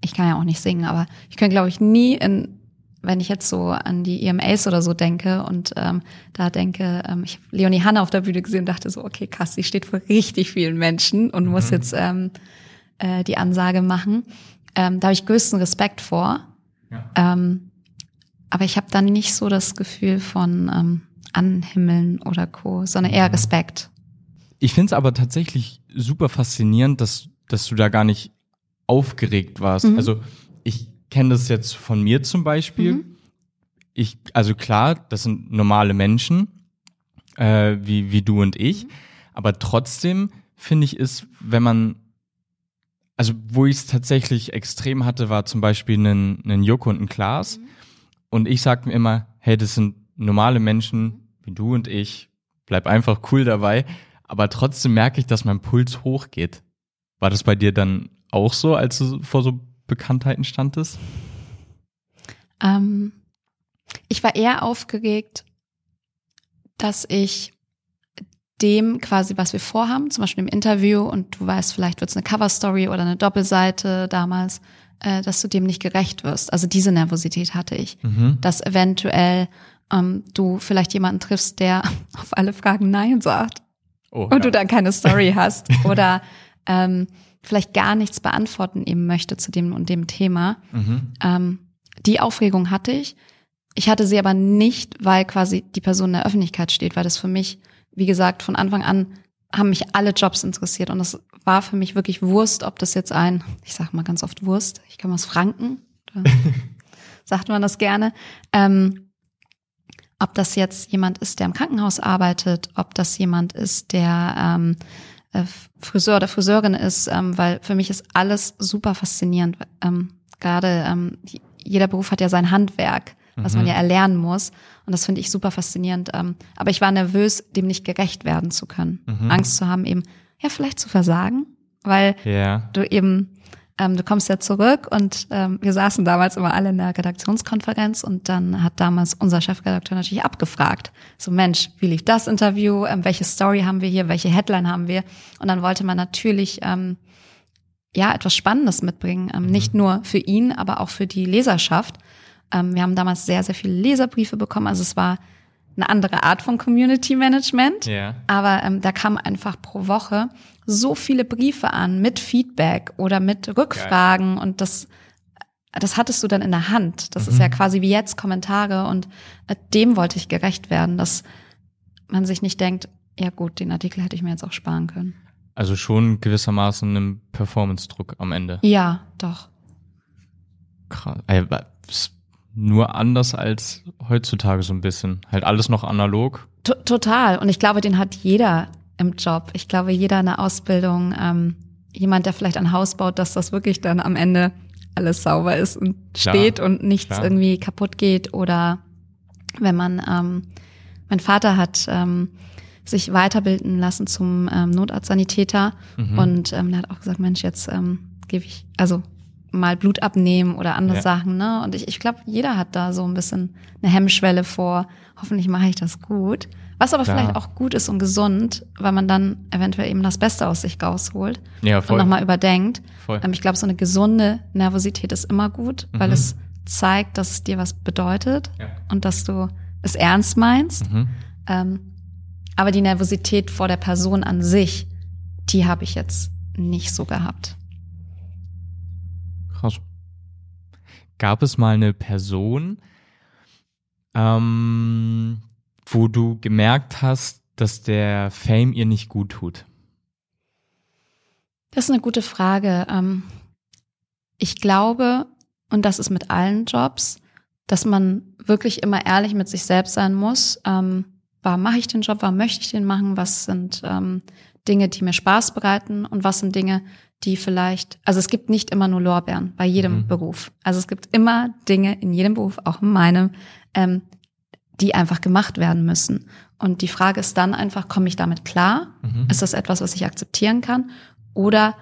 ich kann ja auch nicht singen, aber ich könnte, glaube ich, nie in wenn ich jetzt so an die EMAs oder so denke und ähm, da denke, ähm, ich habe Leonie Hanna auf der Bühne gesehen und dachte so, okay, krass, die steht vor richtig vielen Menschen und muss jetzt ähm, äh, die Ansage machen. Ähm, da habe ich größten Respekt vor. Ja. Ähm, aber ich habe dann nicht so das Gefühl von ähm, Anhimmeln oder Co., sondern eher Respekt. Ich finde es aber tatsächlich super faszinierend, dass, dass du da gar nicht aufgeregt warst. Mhm. Also ich kenne das jetzt von mir zum Beispiel. Mhm. Ich, also klar, das sind normale Menschen, äh, wie, wie du und ich. Mhm. Aber trotzdem finde ich es, wenn man, also wo ich es tatsächlich extrem hatte, war zum Beispiel einen, einen Joko und ein Klaas. Mhm. Und ich sag mir immer, hey, das sind normale Menschen, wie du und ich. Bleib einfach cool dabei. Aber trotzdem merke ich, dass mein Puls hochgeht. War das bei dir dann auch so, als du vor so Bekanntheiten standest? Ähm, ich war eher aufgeregt, dass ich dem quasi, was wir vorhaben, zum Beispiel im Interview, und du weißt, vielleicht wird es eine Coverstory oder eine Doppelseite damals, äh, dass du dem nicht gerecht wirst. Also diese Nervosität hatte ich, Mhm. dass eventuell ähm, du vielleicht jemanden triffst, der *laughs* auf alle Fragen Nein sagt Oh, und du dann keine Story *laughs* hast oder ähm, vielleicht gar nichts beantworten eben möchte zu dem und dem Thema. Mhm. Ähm, die Aufregung hatte ich. Ich hatte sie aber nicht, weil quasi die Person in der Öffentlichkeit steht, weil das für mich, wie gesagt, von Anfang an haben mich alle Jobs interessiert und es war für mich wirklich Wurst, ob das jetzt ein, ich sage mal ganz oft Wurst, ich komme aus Franken, *laughs* sagt man das gerne, ähm, ob das jetzt jemand ist, der im Krankenhaus arbeitet, ob das jemand ist, der ähm, äh, Friseur oder Friseurin ist, ähm, weil für mich ist alles super faszinierend. Ähm, Gerade ähm, jeder Beruf hat ja sein Handwerk, was man ja erlernen muss. Und das finde ich super faszinierend. Ähm, aber ich war nervös, dem nicht gerecht werden zu können. Angst zu haben, eben, ja, vielleicht zu versagen, weil Ja. du eben, ähm, du kommst ja zurück und ähm, wir saßen damals immer alle in der Redaktionskonferenz und dann hat damals unser Chefredakteur natürlich abgefragt, so Mensch, wie lief das Interview, ähm, welche Story haben wir hier, welche Headline haben wir? Und dann wollte man natürlich ähm, ja etwas Spannendes mitbringen, ähm, nicht nur für ihn, aber auch für die Leserschaft. Ähm, wir haben damals sehr, sehr viele Leserbriefe bekommen, also es war eine andere Art von Community Management. Ja. Aber ähm, da kamen einfach pro Woche so viele Briefe an mit Feedback oder mit Rückfragen und das das hattest du dann in der Hand. Das ist ja quasi wie jetzt Kommentare und äh, dem wollte ich gerecht werden, dass man sich nicht denkt, ja gut, den Artikel hätte ich mir jetzt auch sparen können. Also schon gewissermaßen einen Performance-Druck am Ende. Ja, doch. Krass. Nur anders als heutzutage so ein bisschen. Halt alles noch analog. T total. Und ich glaube, den hat jeder im Job. Ich glaube, jeder in der Ausbildung, ähm, jemand, der vielleicht ein Haus baut, dass das wirklich dann am Ende alles sauber ist und Klar, steht und nichts klar. irgendwie kaputt geht. Oder wenn man, ähm, mein Vater hat ähm, sich weiterbilden lassen zum ähm, Notarztsanitäter Mhm. und ähm, der hat auch gesagt, Mensch, jetzt ähm, gebe ich, also mal Blut abnehmen oder andere Ja. Sachen, ne? Und ich, ich glaube, jeder hat da so ein bisschen eine Hemmschwelle vor. Hoffentlich mache ich das gut. Was aber Klar. vielleicht auch gut ist und gesund, weil man dann eventuell eben das Beste aus sich rausholt Ja, und voll. nochmal überdenkt. Voll. Ähm, ich glaube, so eine gesunde Nervosität ist immer gut, weil Mhm. es zeigt, dass es dir was bedeutet Ja. und dass du es ernst meinst. Mhm. Ähm, aber die Nervosität vor der Person an sich, die habe ich jetzt nicht so gehabt. Krass. Gab es mal eine Person, ähm, wo du gemerkt hast, dass der Fame ihr nicht gut tut? Das ist eine gute Frage. Ähm, ich glaube, und das ist mit allen Jobs, dass man wirklich immer ehrlich mit sich selbst sein muss. Ähm, warum mache ich den Job? Warum möchte ich den machen? Was sind ähm, Dinge, die mir Spaß bereiten? Und was sind Dinge, die vielleicht, also es gibt nicht immer nur Lorbeeren bei jedem Mhm. Beruf. Also es gibt immer Dinge in jedem Beruf, auch in meinem, ähm, die einfach gemacht werden müssen. Und die Frage ist dann einfach, komme ich damit klar? Mhm. Ist das etwas, was ich akzeptieren kann? Oder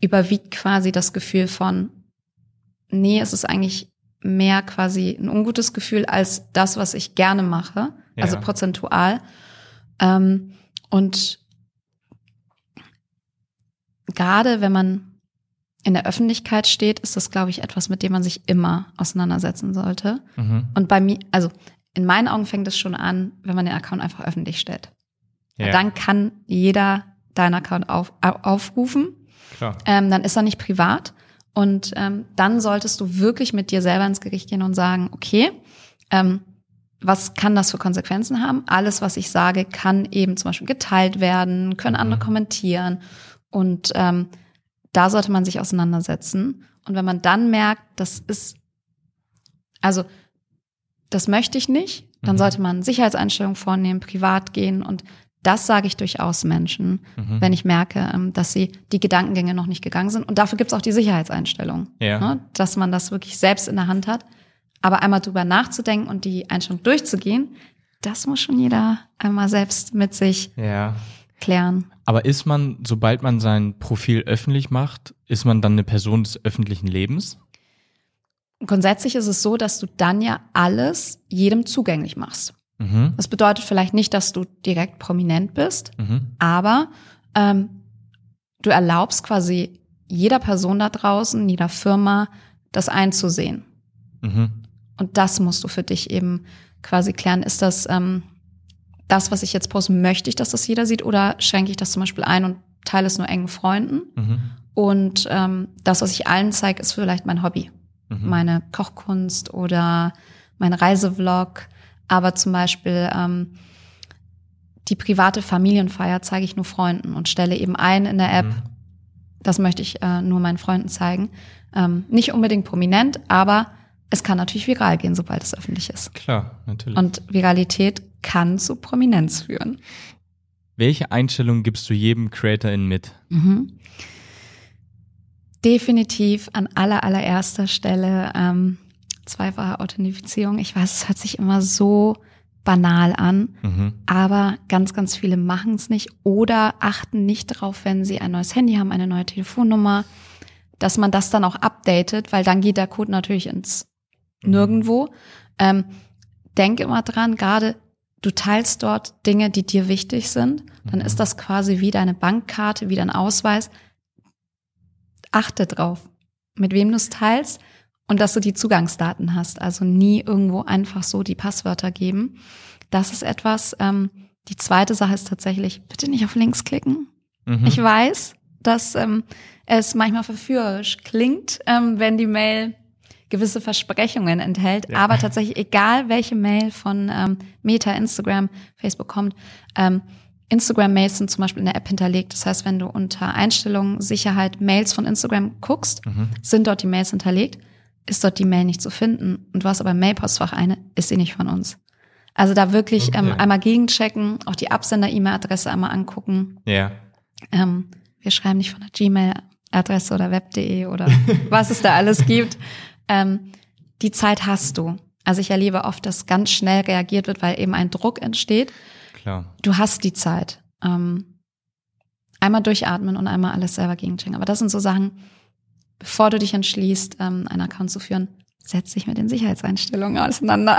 überwiegt quasi das Gefühl von, nee, es ist eigentlich mehr quasi ein ungutes Gefühl als das, was ich gerne mache, also Ja. prozentual. Ähm, und gerade wenn man in der Öffentlichkeit steht, ist das, glaube ich, etwas, mit dem man sich immer auseinandersetzen sollte. Mhm. Und bei mir, also in meinen Augen fängt es schon an, wenn man den Account einfach öffentlich stellt. Ja, Dann kann jeder deinen Account auf, au- aufrufen. Ähm, dann ist er nicht privat. Und ähm, dann solltest du wirklich mit dir selber ins Gericht gehen und sagen, okay, ähm, was kann das für Konsequenzen haben? Alles, was ich sage, kann eben zum Beispiel geteilt werden, können andere Mhm. kommentieren. Und ähm, da sollte man sich auseinandersetzen. Und wenn man dann merkt, das ist, also das möchte ich nicht, dann Mhm. sollte man Sicherheitseinstellungen vornehmen, privat gehen. Und das sage ich durchaus Menschen, Mhm. wenn ich merke, ähm, dass sie die Gedankengänge noch nicht gegangen sind. Und dafür gibt es auch die Sicherheitseinstellung, Ja. ne? dass man das wirklich selbst in der Hand hat. Aber einmal drüber nachzudenken und die Einstellung durchzugehen, das muss schon jeder einmal selbst mit sich Ja. Klären. Aber ist man, sobald man sein Profil öffentlich macht, ist man dann eine Person des öffentlichen Lebens? Grundsätzlich ist es so, dass du dann ja alles jedem zugänglich machst. Mhm. Das bedeutet vielleicht nicht, dass du direkt prominent bist, Mhm. aber ähm, du erlaubst quasi jeder Person da draußen, jeder Firma, das einzusehen. Mhm. Und das musst du für dich eben quasi klären. Ist das ähm, das, was ich jetzt poste, möchte ich, dass das jeder sieht oder schränke ich das zum Beispiel ein und teile es nur engen Freunden? Mhm. Und ähm, das, was ich allen zeige, ist vielleicht mein Hobby. Mhm. Meine Kochkunst oder mein Reisevlog. Aber zum Beispiel ähm, die private Familienfeier zeige ich nur Freunden und stelle eben ein in der App. Mhm. Das möchte ich äh, nur meinen Freunden zeigen. Ähm, nicht unbedingt prominent, aber es kann natürlich viral gehen, sobald es öffentlich ist. Klar, natürlich. Und Viralität kann zu Prominenz führen. Welche Einstellung gibst du jedem CreatorIn mit? Mhm. Definitiv an aller, allererster Stelle ähm, zweifache Authentifizierung. Ich weiß, es hört sich immer so banal an, Mhm. aber ganz, ganz viele machen es nicht oder achten nicht darauf, wenn sie ein neues Handy haben, eine neue Telefonnummer, dass man das dann auch updatet, weil dann geht der Code natürlich ins Nirgendwo. Ähm, denk immer dran, gerade du teilst dort Dinge, die dir wichtig sind, dann Mhm. ist das quasi wie deine Bankkarte, wie dein Ausweis. Achte drauf, mit wem du es teilst und dass du die Zugangsdaten hast. Also nie irgendwo einfach so die Passwörter geben. Das ist etwas. Ähm, die zweite Sache ist tatsächlich, bitte nicht auf Links klicken. Mhm. Ich weiß, dass ähm, es manchmal verführerisch klingt, ähm, wenn die Mail gewisse Versprechungen enthält. Ja. Aber tatsächlich, egal welche Mail von ähm, Meta, Instagram, Facebook kommt, ähm, Instagram-Mails sind zum Beispiel in der App hinterlegt. Das heißt, wenn du unter Einstellungen, Sicherheit, Mails von Instagram guckst, Mhm. sind dort die Mails hinterlegt, ist dort die Mail nicht zu finden. Und du hast aber im Mailpostfach eine, ist sie nicht von uns. Also da wirklich ähm, Okay. einmal gegenchecken, auch die Absender-E-Mail-Adresse einmal angucken. Ja. Ähm, wir schreiben nicht von der Gmail-Adresse oder web.de oder *laughs* was es da alles gibt. Ähm, die Zeit hast du. Also ich erlebe oft, dass ganz schnell reagiert wird, weil eben ein Druck entsteht. Klar. Du hast die Zeit. Ähm, einmal durchatmen und einmal alles selber gegenchecken. Aber das sind so Sachen, bevor du dich entschließt, ähm, einen Account zu führen, setz dich mit den Sicherheitseinstellungen auseinander.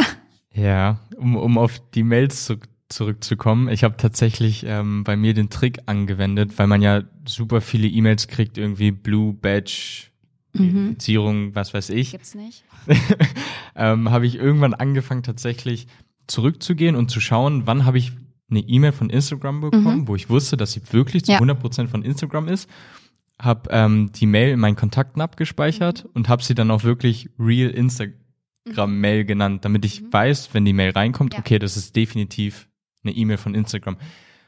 Ja, um, um auf die Mails zu, zurückzukommen. Ich habe tatsächlich ähm, bei mir den Trick angewendet, weil man ja super viele E-Mails kriegt, irgendwie Blue Badge, Verifizierung, was weiß ich. Gibt's nicht. *laughs* ähm, habe ich irgendwann angefangen tatsächlich zurückzugehen und zu schauen, wann habe ich eine E-Mail von Instagram bekommen, wo ich wusste, dass sie wirklich zu Ja. 100% von Instagram ist. Habe ähm, die Mail in meinen Kontakten abgespeichert und habe sie dann auch wirklich Real Instagram-Mail genannt, damit ich weiß, wenn die Mail reinkommt, Ja. okay, das ist definitiv eine E-Mail von Instagram.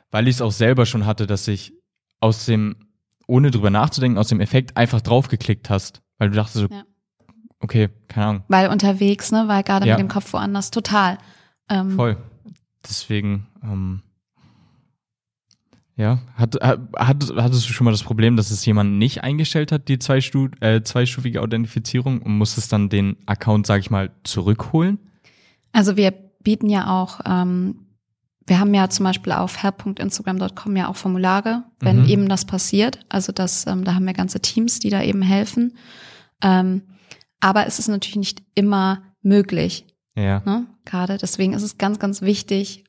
Weil ich es auch selber schon hatte, dass ich aus dem, ohne drüber nachzudenken, aus dem Effekt einfach draufgeklickt hast. Weil du dachtest so, Ja. okay, keine Ahnung, Weil unterwegs, ne, weil gerade Ja. mit dem Kopf woanders, total. Ähm, Voll. Deswegen, ähm, ja, hat, hat, hattest du schon mal das Problem, dass es jemand nicht eingestellt hat, die zweistu äh, zweistufige Authentifizierung und musstest dann den Account, sag ich mal, zurückholen? Also wir bieten ja auch, ähm, wir haben ja zum Beispiel auf help.instagram.com ja auch Formulare, wenn Mhm. eben das passiert. Also das, ähm, da haben wir ganze Teams, die da eben helfen. Ähm, aber es ist natürlich nicht immer möglich, Ja. ne? Gerade deswegen ist es ganz, ganz wichtig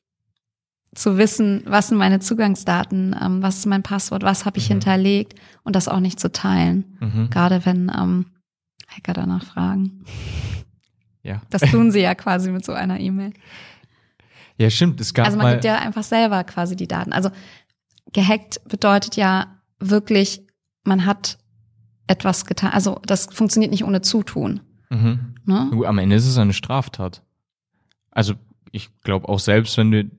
zu wissen, was sind meine Zugangsdaten, ähm, was ist mein Passwort, was habe ich Mhm. hinterlegt und das auch nicht zu teilen. Mhm. Gerade wenn ähm, Hacker danach fragen. Ja. Das tun sie ja *laughs* quasi mit so einer E-Mail. Ja, stimmt. Es gab Also man gibt ja einfach selber quasi die Daten. Also gehackt bedeutet ja wirklich, man hat etwas getan. Also das funktioniert nicht ohne Zutun. mhm. Ne? Am Ende ist es eine Straftat. Also ich glaube auch selbst, wenn du,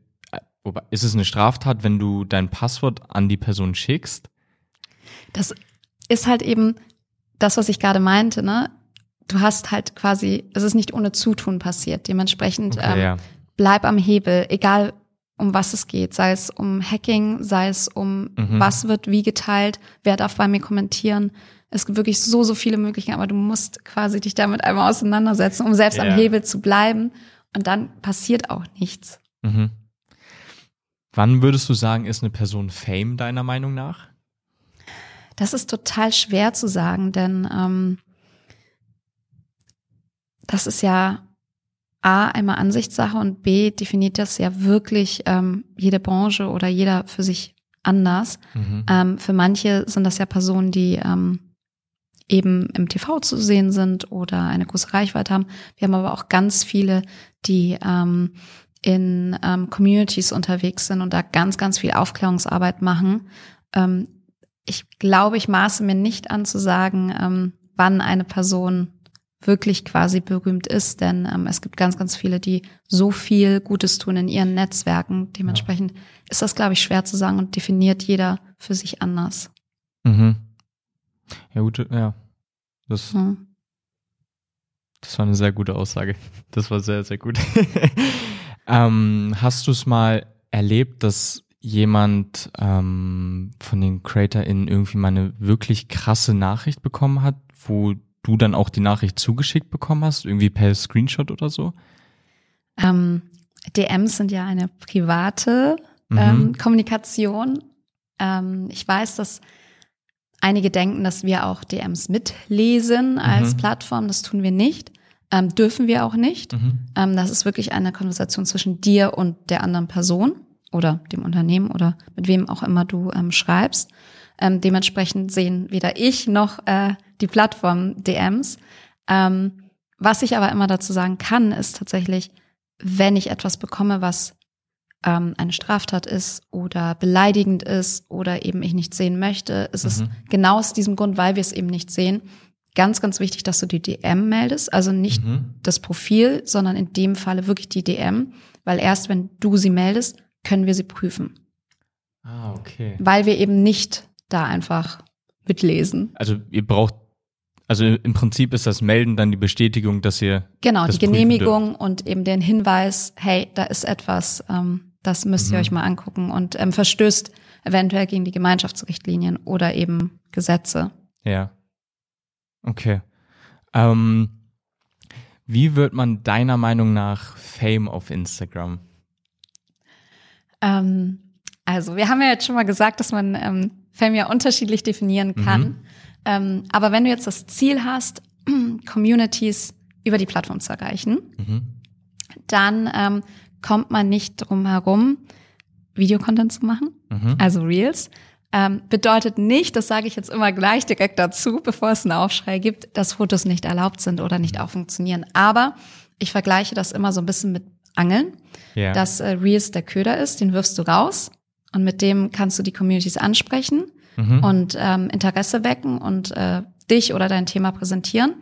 wobei, ist es eine Straftat, wenn du dein Passwort an die Person schickst? Das ist halt eben das, was ich gerade meinte. Ne? Du hast halt quasi, es ist nicht ohne Zutun passiert. Dementsprechend Okay, ähm, ja. Bleib am Hebel, egal um was es geht, sei es um Hacking, sei es um Mhm. was wird wie geteilt, wer darf bei mir kommentieren. Es gibt wirklich so, so viele Möglichkeiten, aber du musst quasi dich damit einmal auseinandersetzen, um selbst Ja. am Hebel zu bleiben. Und dann passiert auch nichts. Mhm. Wann würdest du sagen, ist eine Person Fame deiner Meinung nach? Das ist total schwer zu sagen, denn ähm, das ist ja A, einmal Ansichtssache und B, definiert das ja wirklich ähm, jede Branche oder jeder für sich anders. Mhm. Ähm, für manche sind das ja Personen, die ähm, eben im TV zu sehen sind oder eine große Reichweite haben. Wir haben aber auch ganz viele, die ähm, in ähm, Communities unterwegs sind und da ganz, ganz viel Aufklärungsarbeit machen. Ähm, ich glaube, ich maße mir nicht an zu sagen, ähm, wann eine Person wirklich quasi berühmt ist, denn ähm, es gibt ganz, ganz viele, die so viel Gutes tun in ihren Netzwerken. Dementsprechend ist das, glaube ich, schwer zu sagen und definiert jeder für sich anders. Mhm. Ja, gut, ja. Das, Hm. das war eine sehr gute Aussage. Das war sehr, sehr gut. *laughs* ähm, hast du es mal erlebt, dass jemand ähm, von den CreatorInnen irgendwie mal eine wirklich krasse Nachricht bekommen hat, wo du dann auch die Nachricht zugeschickt bekommen hast, irgendwie per Screenshot oder so? Ähm, DMs sind ja eine private Mhm. ähm, Kommunikation. Ähm, ich weiß, dass einige denken, dass wir auch DMs mitlesen als Mhm. Plattform. Das tun wir nicht. Ähm, dürfen wir auch nicht. Mhm. Ähm, das ist wirklich eine Konversation zwischen dir und der anderen Person oder dem Unternehmen oder mit wem auch immer du ähm, schreibst. Ähm, dementsprechend sehen weder ich noch äh, die Plattform DMs. Ähm, was ich aber immer dazu sagen kann, ist tatsächlich, wenn ich etwas bekomme, was ähm, eine Straftat ist oder beleidigend ist oder eben ich nicht sehen möchte, ist es Mhm. genau aus diesem Grund, weil wir es eben nicht sehen, ganz, ganz wichtig, dass du die DM meldest. Also nicht Mhm. das Profil, sondern in dem Falle wirklich die DM, weil erst wenn du sie meldest, können wir sie prüfen, Ah, okay. weil wir eben nicht da einfach mitlesen. Also ihr braucht, also im Prinzip ist das Melden dann die Bestätigung, dass ihr Genau, die Genehmigung und eben den Hinweis, hey, da ist etwas, ähm, das müsst ihr Mhm. euch mal angucken und ähm, verstößt eventuell gegen die Gemeinschaftsrichtlinien oder eben Gesetze. Ja. Okay. Ähm, wie wird man deiner Meinung nach Fame auf Instagram? Ähm, also, wir haben ja jetzt schon mal gesagt, dass man ähm, Fame ja unterschiedlich definieren kann. Ähm, aber wenn du jetzt das Ziel hast, *clears throat* Communities über die Plattform zu erreichen, mhm. dann ähm, kommt man nicht drum herum, Videocontent zu machen, mhm. also Reels. Ähm, bedeutet nicht, das sage ich jetzt immer gleich direkt dazu, bevor es einen Aufschrei gibt, dass Fotos nicht erlaubt sind oder nicht auch funktionieren. Aber ich vergleiche das immer so ein bisschen mit Angeln, yeah. dass äh, Reels der Köder ist, den wirfst du raus und mit dem kannst du die Communities ansprechen mhm. und ähm, Interesse wecken und äh, dich oder dein Thema präsentieren.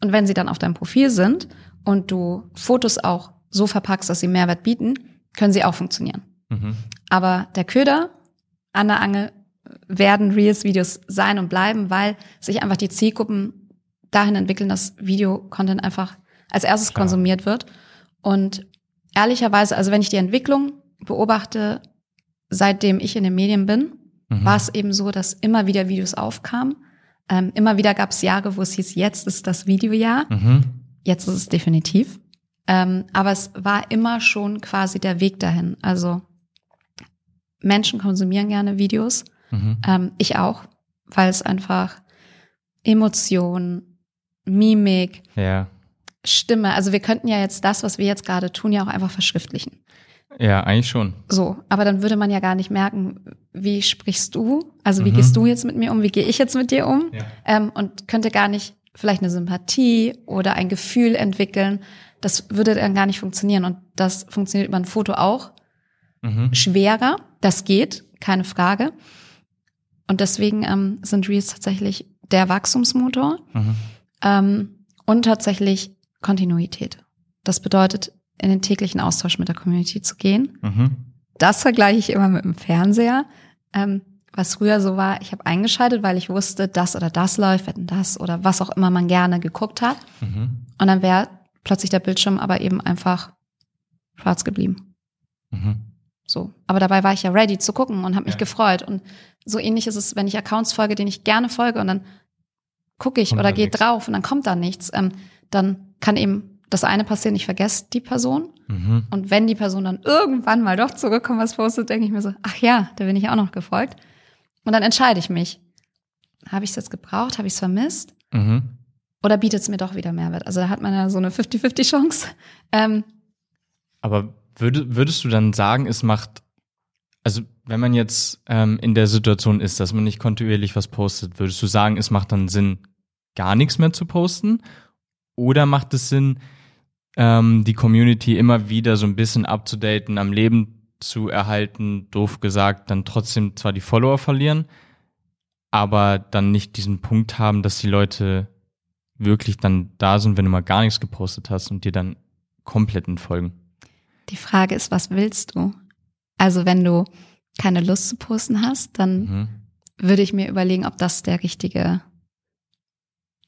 Und wenn sie dann auf deinem Profil sind und du Fotos auch so verpackst, dass sie Mehrwert bieten, können sie auch funktionieren. Mhm. Aber der Köder an der Angel werden Reels-Videos sein und bleiben, weil sich einfach die Zielgruppen dahin entwickeln, dass Video-Content einfach als erstes Klar. konsumiert wird. Und ehrlicherweise, also wenn ich die Entwicklung beobachte, seitdem ich in den Medien bin, mhm. war es eben so, dass immer wieder Videos aufkamen. Ähm, immer wieder gab es Jahre, wo es hieß, jetzt ist das Videojahr. Mhm. Jetzt ist es definitiv. Ähm, aber es war immer schon quasi der Weg dahin. Also Menschen konsumieren gerne Videos. Mhm. Ähm, ich auch, weil es einfach Emotion, Mimik, ja. Stimme. Also wir könnten ja jetzt das, was wir jetzt gerade tun, ja auch einfach verschriftlichen. Ja, eigentlich schon. So, aber dann würde man ja gar nicht merken, wie sprichst du? Also wie mhm. gehst du jetzt mit mir um? Wie gehe ich jetzt mit dir um? Ja. Ähm, und könnte gar nicht vielleicht eine Sympathie oder ein Gefühl entwickeln. Das würde dann gar nicht funktionieren. Und das funktioniert über ein Foto auch. Mhm. Schwerer, das geht, keine Frage. Und deswegen ähm, sind Reels tatsächlich der Wachstumsmotor mhm. ähm, und tatsächlich Kontinuität. Das bedeutet, in den täglichen Austausch mit der Community zu gehen. Mhm. Das vergleiche ich immer mit dem Fernseher. Ähm, was früher so war, ich habe eingeschaltet, weil ich wusste, das oder das läuft, wenn das oder was auch immer man gerne geguckt hat. Mhm. Und dann wäre plötzlich der Bildschirm aber eben einfach schwarz geblieben. Mhm. So. Aber dabei war ich ja ready zu gucken und habe mich ja. gefreut. Und so ähnlich ist es, wenn ich Accounts folge, denen ich gerne folge und dann gucke ich kommt oder gehe drauf und dann kommt da nichts. Ähm, dann kann eben das eine passieren, ich vergesse die Person. Mhm. Und wenn die Person dann irgendwann mal doch zurückkommt, was postet, denke ich mir so, ach ja, da bin ich auch noch gefolgt. Und dann entscheide ich mich. Habe ich es jetzt gebraucht? Habe ich es vermisst? Mhm. Oder bietet es mir doch wieder Mehrwert? Also da hat man ja so eine 50-50 Chance. Ähm, Aber würd, würdest du dann sagen, es macht, also wenn man jetzt ähm, in der Situation ist, dass man nicht kontinuierlich was postet, würdest du sagen, es macht dann Sinn, gar nichts mehr zu posten? Oder macht es Sinn, ähm, die Community immer wieder so ein bisschen abzudaten, am Leben zu erhalten, doof gesagt, dann trotzdem zwar die Follower verlieren, aber dann nicht diesen Punkt haben, dass die Leute wirklich dann da sind, wenn du mal gar nichts gepostet hast und dir dann komplett entfolgen. Die Frage ist, was willst du? Also wenn du keine Lust zu posten hast, dann mhm. würde ich mir überlegen, ob das der richtige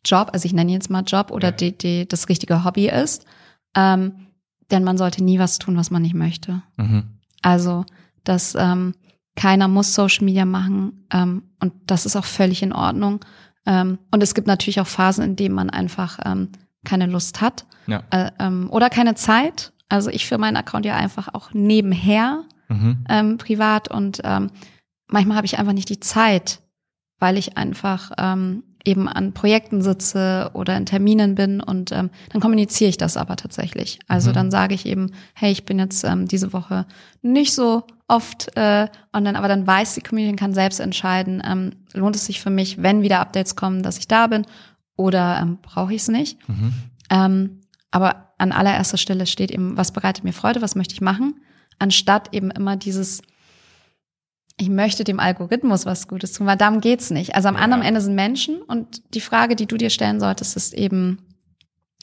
Job, also ich nenne jetzt mal Job oder ja. die, die, das richtige Hobby ist. Ähm, denn man sollte nie was tun, was man nicht möchte. Mhm. Also, dass ähm, keiner muss Social Media machen ähm, und das ist auch völlig in Ordnung. Ähm, und es gibt natürlich auch Phasen, in denen man einfach ähm, keine Lust hat ja. äh, ähm, oder keine Zeit. Also ich für meinen Account ja einfach auch nebenher mhm. ähm, privat und ähm, manchmal habe ich einfach nicht die Zeit, weil ich einfach ähm, eben an Projekten sitze oder in Terminen bin und ähm, dann kommuniziere ich das aber tatsächlich. Also mhm. dann sage ich eben, hey, ich bin jetzt ähm, diese Woche nicht so oft äh, online, aber dann weiß die Community kann selbst entscheiden, ähm, lohnt es sich für mich, wenn wieder Updates kommen, dass ich da bin oder ähm, brauche ich es nicht. Mhm. Ähm, aber an allererster Stelle steht eben, was bereitet mir Freude, was möchte ich machen, anstatt eben immer dieses ich möchte dem Algorithmus was Gutes tun, weil darum geht's nicht. Also am ja. anderen Ende sind Menschen und die Frage, die du dir stellen solltest, ist eben,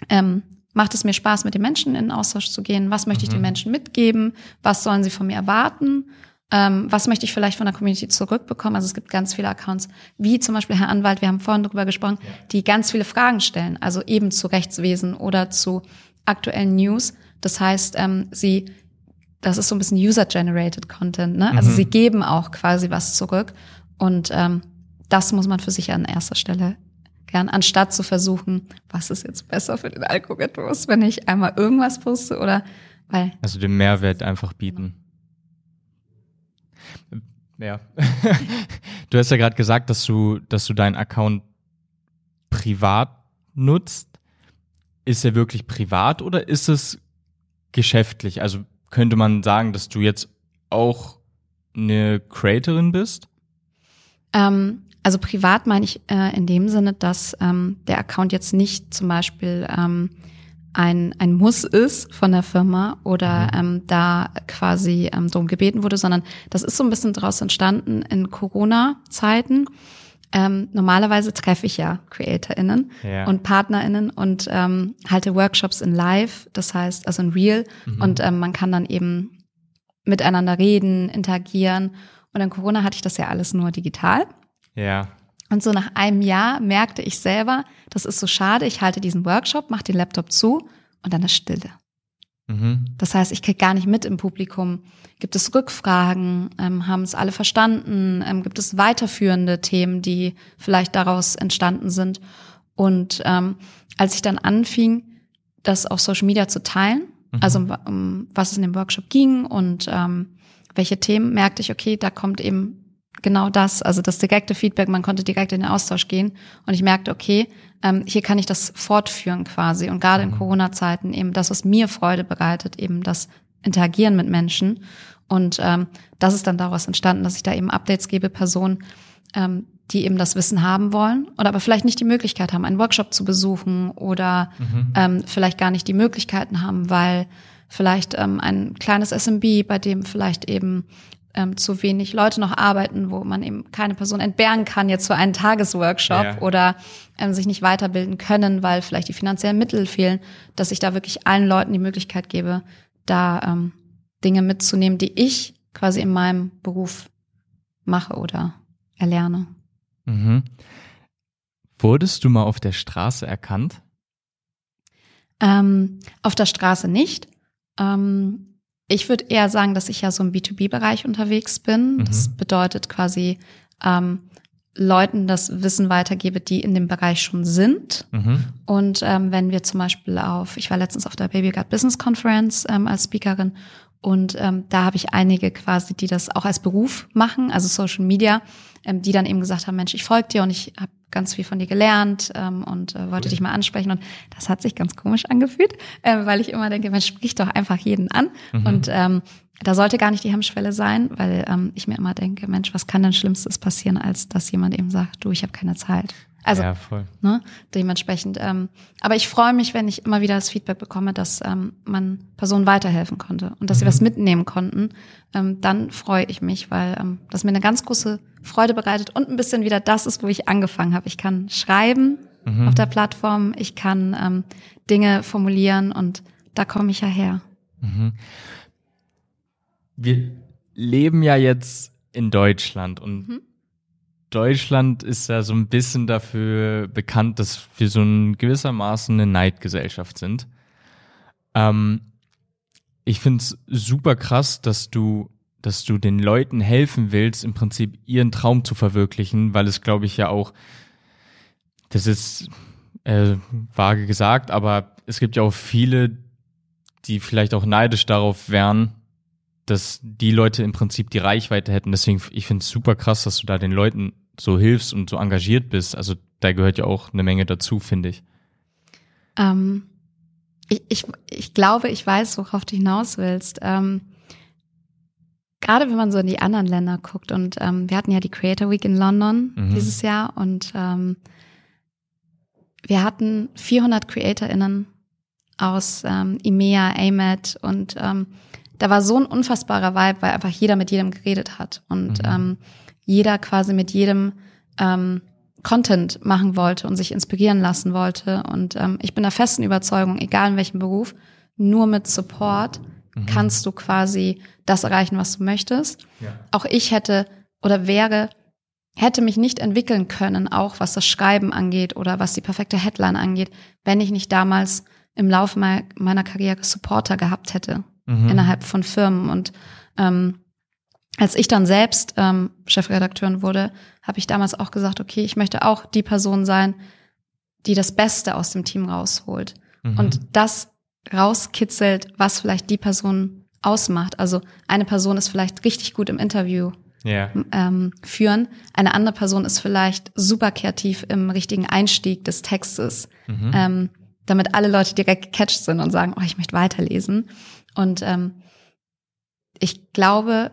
ähm, macht es mir Spaß, mit den Menschen in Austausch zu gehen? Was möchte mhm. ich den mhm. Menschen mitgeben? Was sollen sie von mir erwarten? Ähm, was möchte ich vielleicht von der Community zurückbekommen? Also es gibt ganz viele Accounts, wie zum Beispiel Herr Anwalt, wir haben vorhin darüber gesprochen, die ganz viele Fragen stellen, also eben zu Rechtswesen oder zu aktuellen News. Das heißt, ähm, sie das ist so ein bisschen User-Generated Content, ne? Also mhm. sie geben auch quasi was zurück. Und ähm, das muss man für sich an erster Stelle gern, anstatt zu versuchen, was ist jetzt besser für den Algorithmus, wenn ich einmal irgendwas poste oder weil. Also den Mehrwert einfach bieten. Ja. *laughs* du hast ja gerade gesagt, dass du, dass du deinen Account privat nutzt, ist er wirklich privat oder ist es geschäftlich? Also könnte man sagen, dass du jetzt auch eine Creatorin bist? Ähm, also privat meine ich äh, in dem Sinne, dass ähm, der Account jetzt nicht zum Beispiel ähm, ein, ein Muss ist von der Firma oder mhm. ähm, da quasi ähm, darum gebeten wurde, sondern das ist so ein bisschen daraus entstanden in Corona-Zeiten. Ähm, normalerweise treffe ich ja CreatorInnen ja. und PartnerInnen und ähm, halte Workshops in Live, das heißt also in Real mhm. und ähm, man kann dann eben miteinander reden, interagieren und in Corona hatte ich das ja alles nur digital. Ja. Und so nach einem Jahr merkte ich selber, das ist so schade, ich halte diesen Workshop, mache den Laptop zu und dann ist Stille. Mhm. Das heißt, ich kriege gar nicht mit im Publikum. Gibt es Rückfragen? Ähm, haben es alle verstanden? Ähm, gibt es weiterführende Themen, die vielleicht daraus entstanden sind? Und ähm, als ich dann anfing, das auf Social Media zu teilen, mhm. also um, um, was es in dem Workshop ging und ähm, welche Themen, merkte ich, okay, da kommt eben genau das, also das direkte Feedback, man konnte direkt in den Austausch gehen und ich merkte, okay, ähm, hier kann ich das fortführen quasi und gerade in mhm. Corona-Zeiten eben das, was mir Freude bereitet, eben das Interagieren mit Menschen und ähm, das ist dann daraus entstanden, dass ich da eben Updates gebe, Personen, ähm, die eben das Wissen haben wollen oder aber vielleicht nicht die Möglichkeit haben, einen Workshop zu besuchen oder mhm. ähm, vielleicht gar nicht die Möglichkeiten haben, weil vielleicht ähm, ein kleines SMB, bei dem vielleicht eben ähm, zu wenig Leute noch arbeiten, wo man eben keine Person entbehren kann jetzt für einen Tagesworkshop ja. oder ähm, sich nicht weiterbilden können, weil vielleicht die finanziellen Mittel fehlen, dass ich da wirklich allen Leuten die Möglichkeit gebe, da ähm, Dinge mitzunehmen, die ich quasi in meinem Beruf mache oder erlerne. Mhm. Wurdest du mal auf der Straße erkannt? Ähm, auf der Straße nicht. Ähm, ich würde eher sagen, dass ich ja so im B2B-Bereich unterwegs bin. Mhm. Das bedeutet quasi ähm, Leuten das Wissen weitergebe, die in dem Bereich schon sind. Mhm. Und ähm, wenn wir zum Beispiel auf, ich war letztens auf der Baby Gut Business Conference ähm, als Speakerin und ähm, da habe ich einige quasi, die das auch als Beruf machen, also Social Media, ähm, die dann eben gesagt haben, Mensch, ich folge dir und ich habe ganz viel von dir gelernt ähm, und äh, wollte dich mal ansprechen. Und das hat sich ganz komisch angefühlt, äh, weil ich immer denke, man spricht doch einfach jeden an. Mhm. Und ähm, da sollte gar nicht die Hemmschwelle sein, weil ähm, ich mir immer denke, Mensch, was kann denn Schlimmstes passieren, als dass jemand eben sagt, du, ich habe keine Zeit. Also ja, voll. Ne, dementsprechend. Ähm, aber ich freue mich, wenn ich immer wieder das Feedback bekomme, dass ähm, man Personen weiterhelfen konnte und dass mhm. sie was mitnehmen konnten. Ähm, dann freue ich mich, weil ähm, das mir eine ganz große Freude bereitet und ein bisschen wieder das ist, wo ich angefangen habe. Ich kann schreiben mhm. auf der Plattform, ich kann ähm, Dinge formulieren und da komme ich ja her. Mhm. Wir leben ja jetzt in Deutschland und mhm. Deutschland ist ja so ein bisschen dafür bekannt, dass wir so ein gewissermaßen eine Neidgesellschaft sind. Ähm, ich finde es super krass, dass du, dass du den Leuten helfen willst, im Prinzip ihren Traum zu verwirklichen, weil es, glaube ich, ja auch, das ist äh, vage gesagt, aber es gibt ja auch viele, die vielleicht auch neidisch darauf wären, dass die Leute im Prinzip die Reichweite hätten. Deswegen, ich finde es super krass, dass du da den Leuten so hilfst und so engagiert bist. Also da gehört ja auch eine Menge dazu, finde ich. Ähm, ich, ich. Ich glaube, ich weiß, worauf du hinaus willst. Ähm, gerade wenn man so in die anderen Länder guckt und ähm, wir hatten ja die Creator Week in London mhm. dieses Jahr und ähm, wir hatten 400 CreatorInnen aus ähm, EMEA, AMET und ähm, da war so ein unfassbarer Vibe, weil einfach jeder mit jedem geredet hat und mhm. ähm, jeder quasi mit jedem ähm, Content machen wollte und sich inspirieren lassen wollte. Und ähm, ich bin der festen Überzeugung, egal in welchem Beruf, nur mit Support mhm. kannst du quasi das erreichen, was du möchtest. Ja. Auch ich hätte oder wäre, hätte mich nicht entwickeln können, auch was das Schreiben angeht oder was die perfekte Headline angeht, wenn ich nicht damals im Laufe meiner Karriere Supporter gehabt hätte mhm. innerhalb von Firmen. Und ähm, als ich dann selbst ähm, Chefredakteurin wurde, habe ich damals auch gesagt, okay, ich möchte auch die Person sein, die das Beste aus dem Team rausholt mhm. und das rauskitzelt, was vielleicht die Person ausmacht. Also eine Person ist vielleicht richtig gut im Interview Ja. ähm, führen. Eine andere Person ist vielleicht super kreativ im richtigen Einstieg des Textes, ähm, damit alle Leute direkt gecatcht sind und sagen, oh, ich möchte weiterlesen. Und ähm, ich glaube,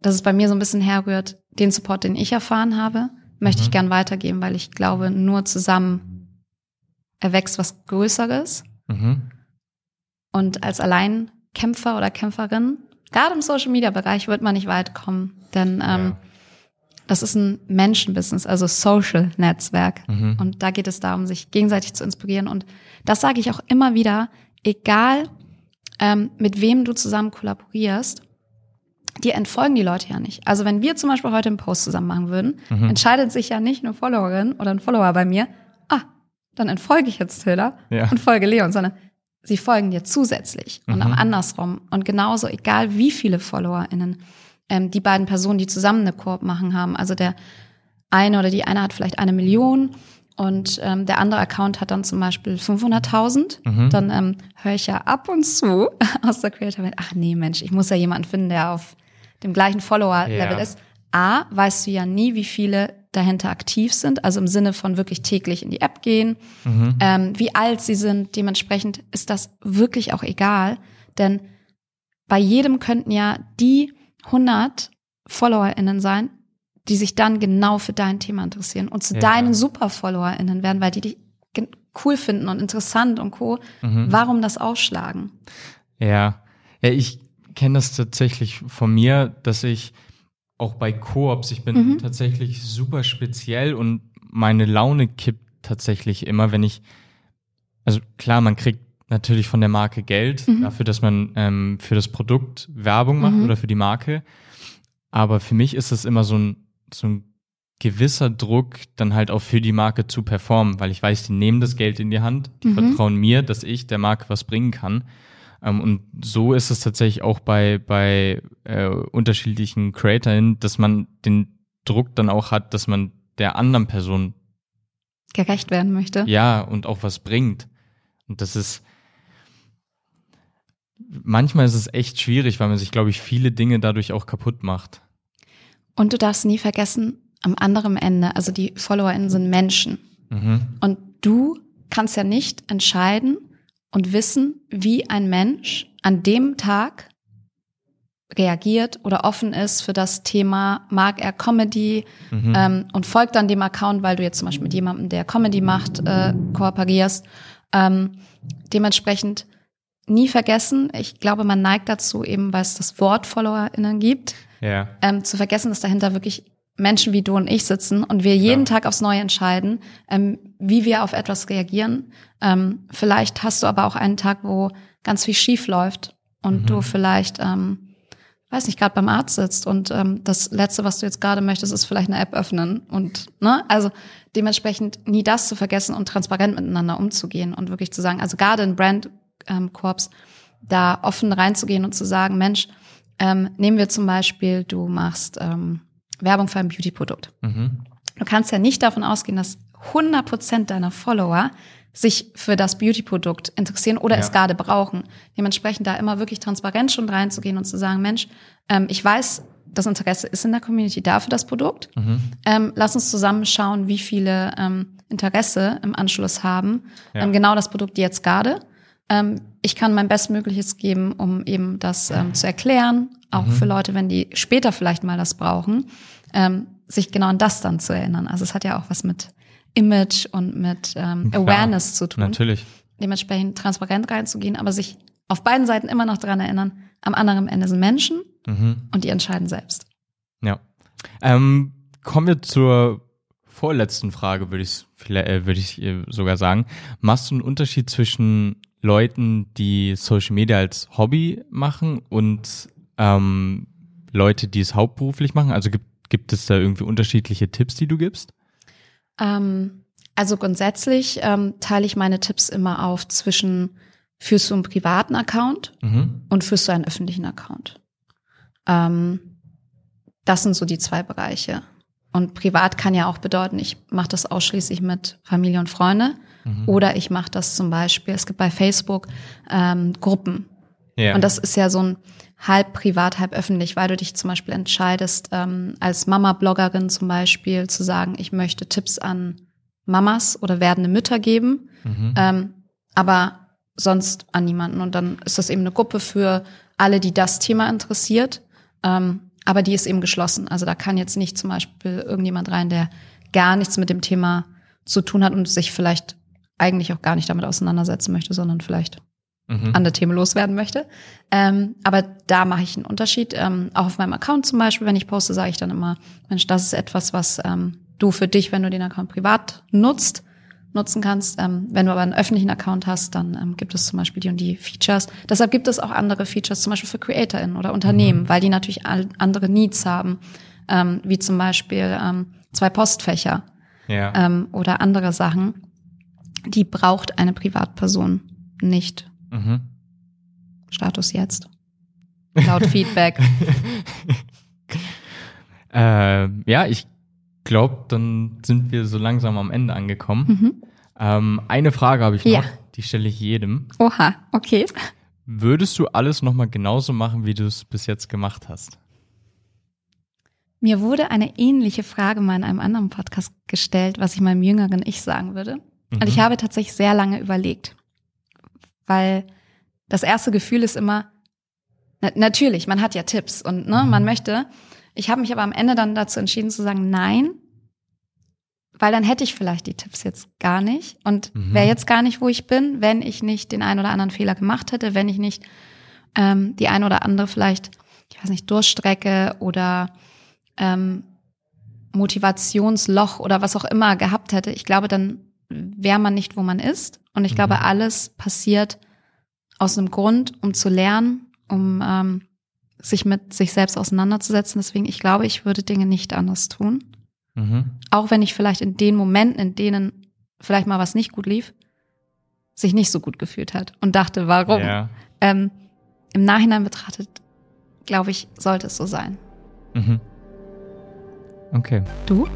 dass es bei mir so ein bisschen herrührt, den Support, den ich erfahren habe, möchte ich gern weitergeben, weil ich glaube, nur zusammen erwächst was Größeres. Mhm. Und als Alleinkämpfer oder Kämpferin, gerade im Social Media Bereich, wird man nicht weit kommen. Denn ähm, Ja. das ist ein Menschenbusiness, also Social Netzwerk. Mhm. Und da geht es darum, sich gegenseitig zu inspirieren. Und das sage ich auch immer wieder, egal ähm, mit wem du zusammen kollaborierst, dir entfolgen die Leute ja nicht. Also wenn wir zum Beispiel heute einen Post zusammen machen würden, Mhm. entscheidet sich ja nicht eine Followerin oder ein Follower bei mir, ah, dann entfolge ich jetzt Tilda Ja. und folge Leon, sondern sie folgen dir zusätzlich und Mhm. auch andersrum. Und genauso, egal wie viele FollowerInnen ähm, die beiden Personen, die zusammen eine Koop machen, haben. Also der eine oder die eine hat vielleicht eine Million und ähm, der andere Account hat dann zum Beispiel 500.000. Mhm. Dann ähm, höre ich ja ab und zu *laughs* aus der Creator-Welt, ach nee, Mensch, ich muss ja jemanden finden, der auf dem gleichen Follower-Level Ja. ist. A, weißt du ja nie, wie viele dahinter aktiv sind, also im Sinne von wirklich täglich in die App gehen, Mhm. ähm, wie alt sie sind. Dementsprechend ist das wirklich auch egal, denn bei jedem könnten ja die 100 FollowerInnen sein, die sich dann genau für dein Thema interessieren und zu Ja. deinen Super-FollowerInnen werden, weil die dich cool finden und interessant und co. Mhm. Warum das aufschlagen? Ja. Ja, ich kenne das tatsächlich von mir, dass ich auch bei Koops, ich bin Mhm. tatsächlich super speziell und meine Laune kippt tatsächlich immer, wenn ich, also klar, man kriegt natürlich von der Marke Geld Mhm. dafür, dass man ähm, für das Produkt Werbung macht Mhm. oder für die Marke. Aber für mich ist es immer so ein, so ein gewisser Druck, dann halt auch für die Marke zu performen, weil ich weiß, die nehmen das Geld in die Hand, die Mhm. vertrauen mir, dass ich der Marke was bringen kann. Ähm, und so ist es tatsächlich auch bei, bei äh, unterschiedlichen CreatorInnen, dass man den Druck dann auch hat, dass man der anderen Person Gerecht werden möchte. ja und auch was bringt. Und das ist manchmal ist es echt schwierig, weil man sich, glaube ich, viele Dinge dadurch auch kaputt macht. Und du darfst nie vergessen, am anderen Ende, also die FollowerInnen sind Menschen. Mhm. Und du kannst ja nicht entscheiden und wissen, wie ein Mensch an dem Tag reagiert oder offen ist für das Thema, mag er Comedy Mhm. ähm, und folgt dann dem Account, weil du jetzt zum Beispiel mit jemandem, der Comedy macht, äh, kooperierst. Ähm, dementsprechend nie vergessen, ich glaube, man neigt dazu, eben weil es das Wort FollowerInnen gibt, Ja. ähm, zu vergessen, dass dahinter wirklich Menschen wie du und ich sitzen und wir jeden Ja. Tag aufs Neue entscheiden, ähm, wie wir auf etwas reagieren. Ähm, vielleicht hast du aber auch einen Tag, wo ganz viel schief läuft und Mhm. du vielleicht, ähm, weiß nicht, gerade beim Arzt sitzt und ähm, das Letzte, was du jetzt gerade möchtest, ist vielleicht eine App öffnen und ne, also dementsprechend nie das zu vergessen und transparent miteinander umzugehen und wirklich zu sagen, also gerade in Brand ähm, Corps, da offen reinzugehen und zu sagen, Mensch, ähm, nehmen wir zum Beispiel, du machst ähm, Werbung für ein Beauty-Produkt. Mhm. Du kannst ja nicht davon ausgehen, dass 100% deiner Follower sich für das Beauty-Produkt interessieren oder Ja. es gerade brauchen. Dementsprechend da immer wirklich transparent schon reinzugehen und zu sagen, Mensch, ähm, ich weiß, das Interesse ist in der Community da für das Produkt. Mhm. Ähm, lass uns zusammen schauen, wie viele ähm, Interesse im Anschluss haben. Ja. Ähm, genau das Produkt jetzt gerade. Ähm, ich kann mein Bestmögliches geben, um eben das ähm, zu erklären, auch Mhm. für Leute, wenn die später vielleicht mal das brauchen, ähm, sich genau an das dann zu erinnern. Also es hat ja auch was mit Image und mit ähm, Klar, Awareness zu tun. Natürlich. Dementsprechend transparent reinzugehen, aber sich auf beiden Seiten immer noch daran erinnern, am anderen Ende sind Menschen Mhm. und die entscheiden selbst. Ja. Ähm, kommen wir zur vorletzten Frage, würde ich, äh, würde ich äh, sogar sagen. Machst du einen Unterschied zwischen Leuten, die Social Media als Hobby machen und ähm, Leute, die es hauptberuflich machen? Also gibt, gibt es da irgendwie unterschiedliche Tipps, die du gibst? Ähm, also grundsätzlich ähm, teile ich meine Tipps immer auf zwischen führst du einen privaten Account Mhm. und führst du einen öffentlichen Account. Ähm, das sind so die zwei Bereiche. Und privat kann ja auch bedeuten, ich mache das ausschließlich mit Familie und Freunde Mhm. oder ich mache das zum Beispiel, es gibt bei Facebook ähm, Gruppen. Ja. Und das ist ja so ein halb privat, halb öffentlich, weil du dich zum Beispiel entscheidest, ähm, als Mama-Bloggerin zum Beispiel zu sagen, ich möchte Tipps an Mamas oder werdende Mütter geben, mhm. ähm, aber sonst an niemanden. Und dann ist das eben eine Gruppe für alle, die das Thema interessiert. Ähm, aber die ist eben geschlossen. Also da kann jetzt nicht zum Beispiel irgendjemand rein, der gar nichts mit dem Thema zu tun hat und sich vielleicht eigentlich auch gar nicht damit auseinandersetzen möchte, sondern vielleicht mhm. andere Themen loswerden möchte. Ähm, aber da mache ich einen Unterschied. Ähm, auch auf meinem Account zum Beispiel, wenn ich poste, sage ich dann immer, Mensch, das ist etwas, was ähm, du für dich, wenn du den Account privat nutzt, nutzen kannst. Ähm, wenn du aber einen öffentlichen Account hast, dann ähm, gibt es zum Beispiel die und die Features. Deshalb gibt es auch andere Features, zum Beispiel für CreatorInnen oder Unternehmen, mhm. weil die natürlich andere Needs haben, ähm, wie zum Beispiel ähm, zwei Postfächer ja. ähm, oder andere Sachen. Die braucht eine Privatperson nicht. Mhm. Status jetzt. Laut *laughs* Feedback. äh, ja, ich glaube, dann sind wir so langsam am Ende angekommen. Mhm. Ähm, eine Frage habe ich noch, ja. die stelle ich jedem. Oha, okay. Würdest du alles nochmal genauso machen, wie du es bis jetzt gemacht hast? Mir wurde eine ähnliche Frage mal in einem anderen Podcast gestellt, was ich meinem jüngeren Ich sagen würde. Mhm. Und ich habe tatsächlich sehr lange überlegt, weil das erste Gefühl ist immer, na, natürlich, man hat ja Tipps und ne, mhm. man möchte, ich habe mich aber am Ende dann dazu entschieden zu sagen, nein, weil dann hätte ich vielleicht die Tipps jetzt gar nicht und mhm. wäre jetzt gar nicht, wo ich bin, wenn ich nicht den einen oder anderen Fehler gemacht hätte, wenn ich nicht ähm, die ein oder andere vielleicht, ich weiß nicht, Durchstrecke oder ähm, Motivationsloch oder was auch immer gehabt hätte. Ich glaube, dann wäre man nicht, wo man ist. Und ich mhm. glaube, alles passiert aus einem Grund, um zu lernen, um ähm, sich mit sich selbst auseinanderzusetzen. Deswegen, ich glaube, ich würde Dinge nicht anders tun. Mhm. Auch wenn ich vielleicht in den Momenten, in denen vielleicht mal was nicht gut lief, sich nicht so gut gefühlt hat und dachte, warum? Ja. Ähm, Im Nachhinein betrachtet, glaube ich, sollte es so sein. Mhm. Okay. Du?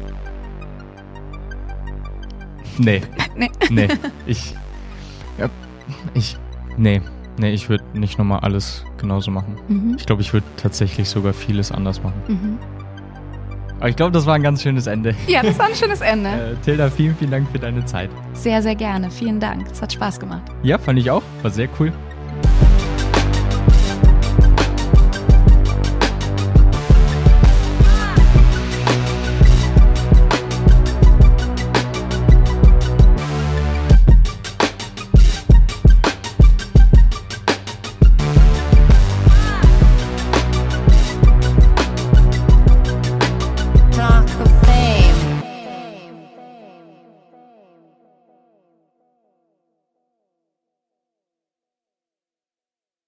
*laughs* Nee. nee. Nee. *laughs* Ich. Ja, ich. Nee. Nee, ich würde nicht nochmal alles genauso machen. Mhm. Ich glaube, ich würde tatsächlich sogar vieles anders machen. Mhm. Aber ich glaube, das war ein ganz schönes Ende. Ja, das war ein schönes *laughs* Ende. äh, Tilda, vielen, vielen Dank für deine Zeit. Sehr, sehr gerne. Vielen Dank. Es hat Spaß gemacht. Ja, fand ich auch. War sehr cool.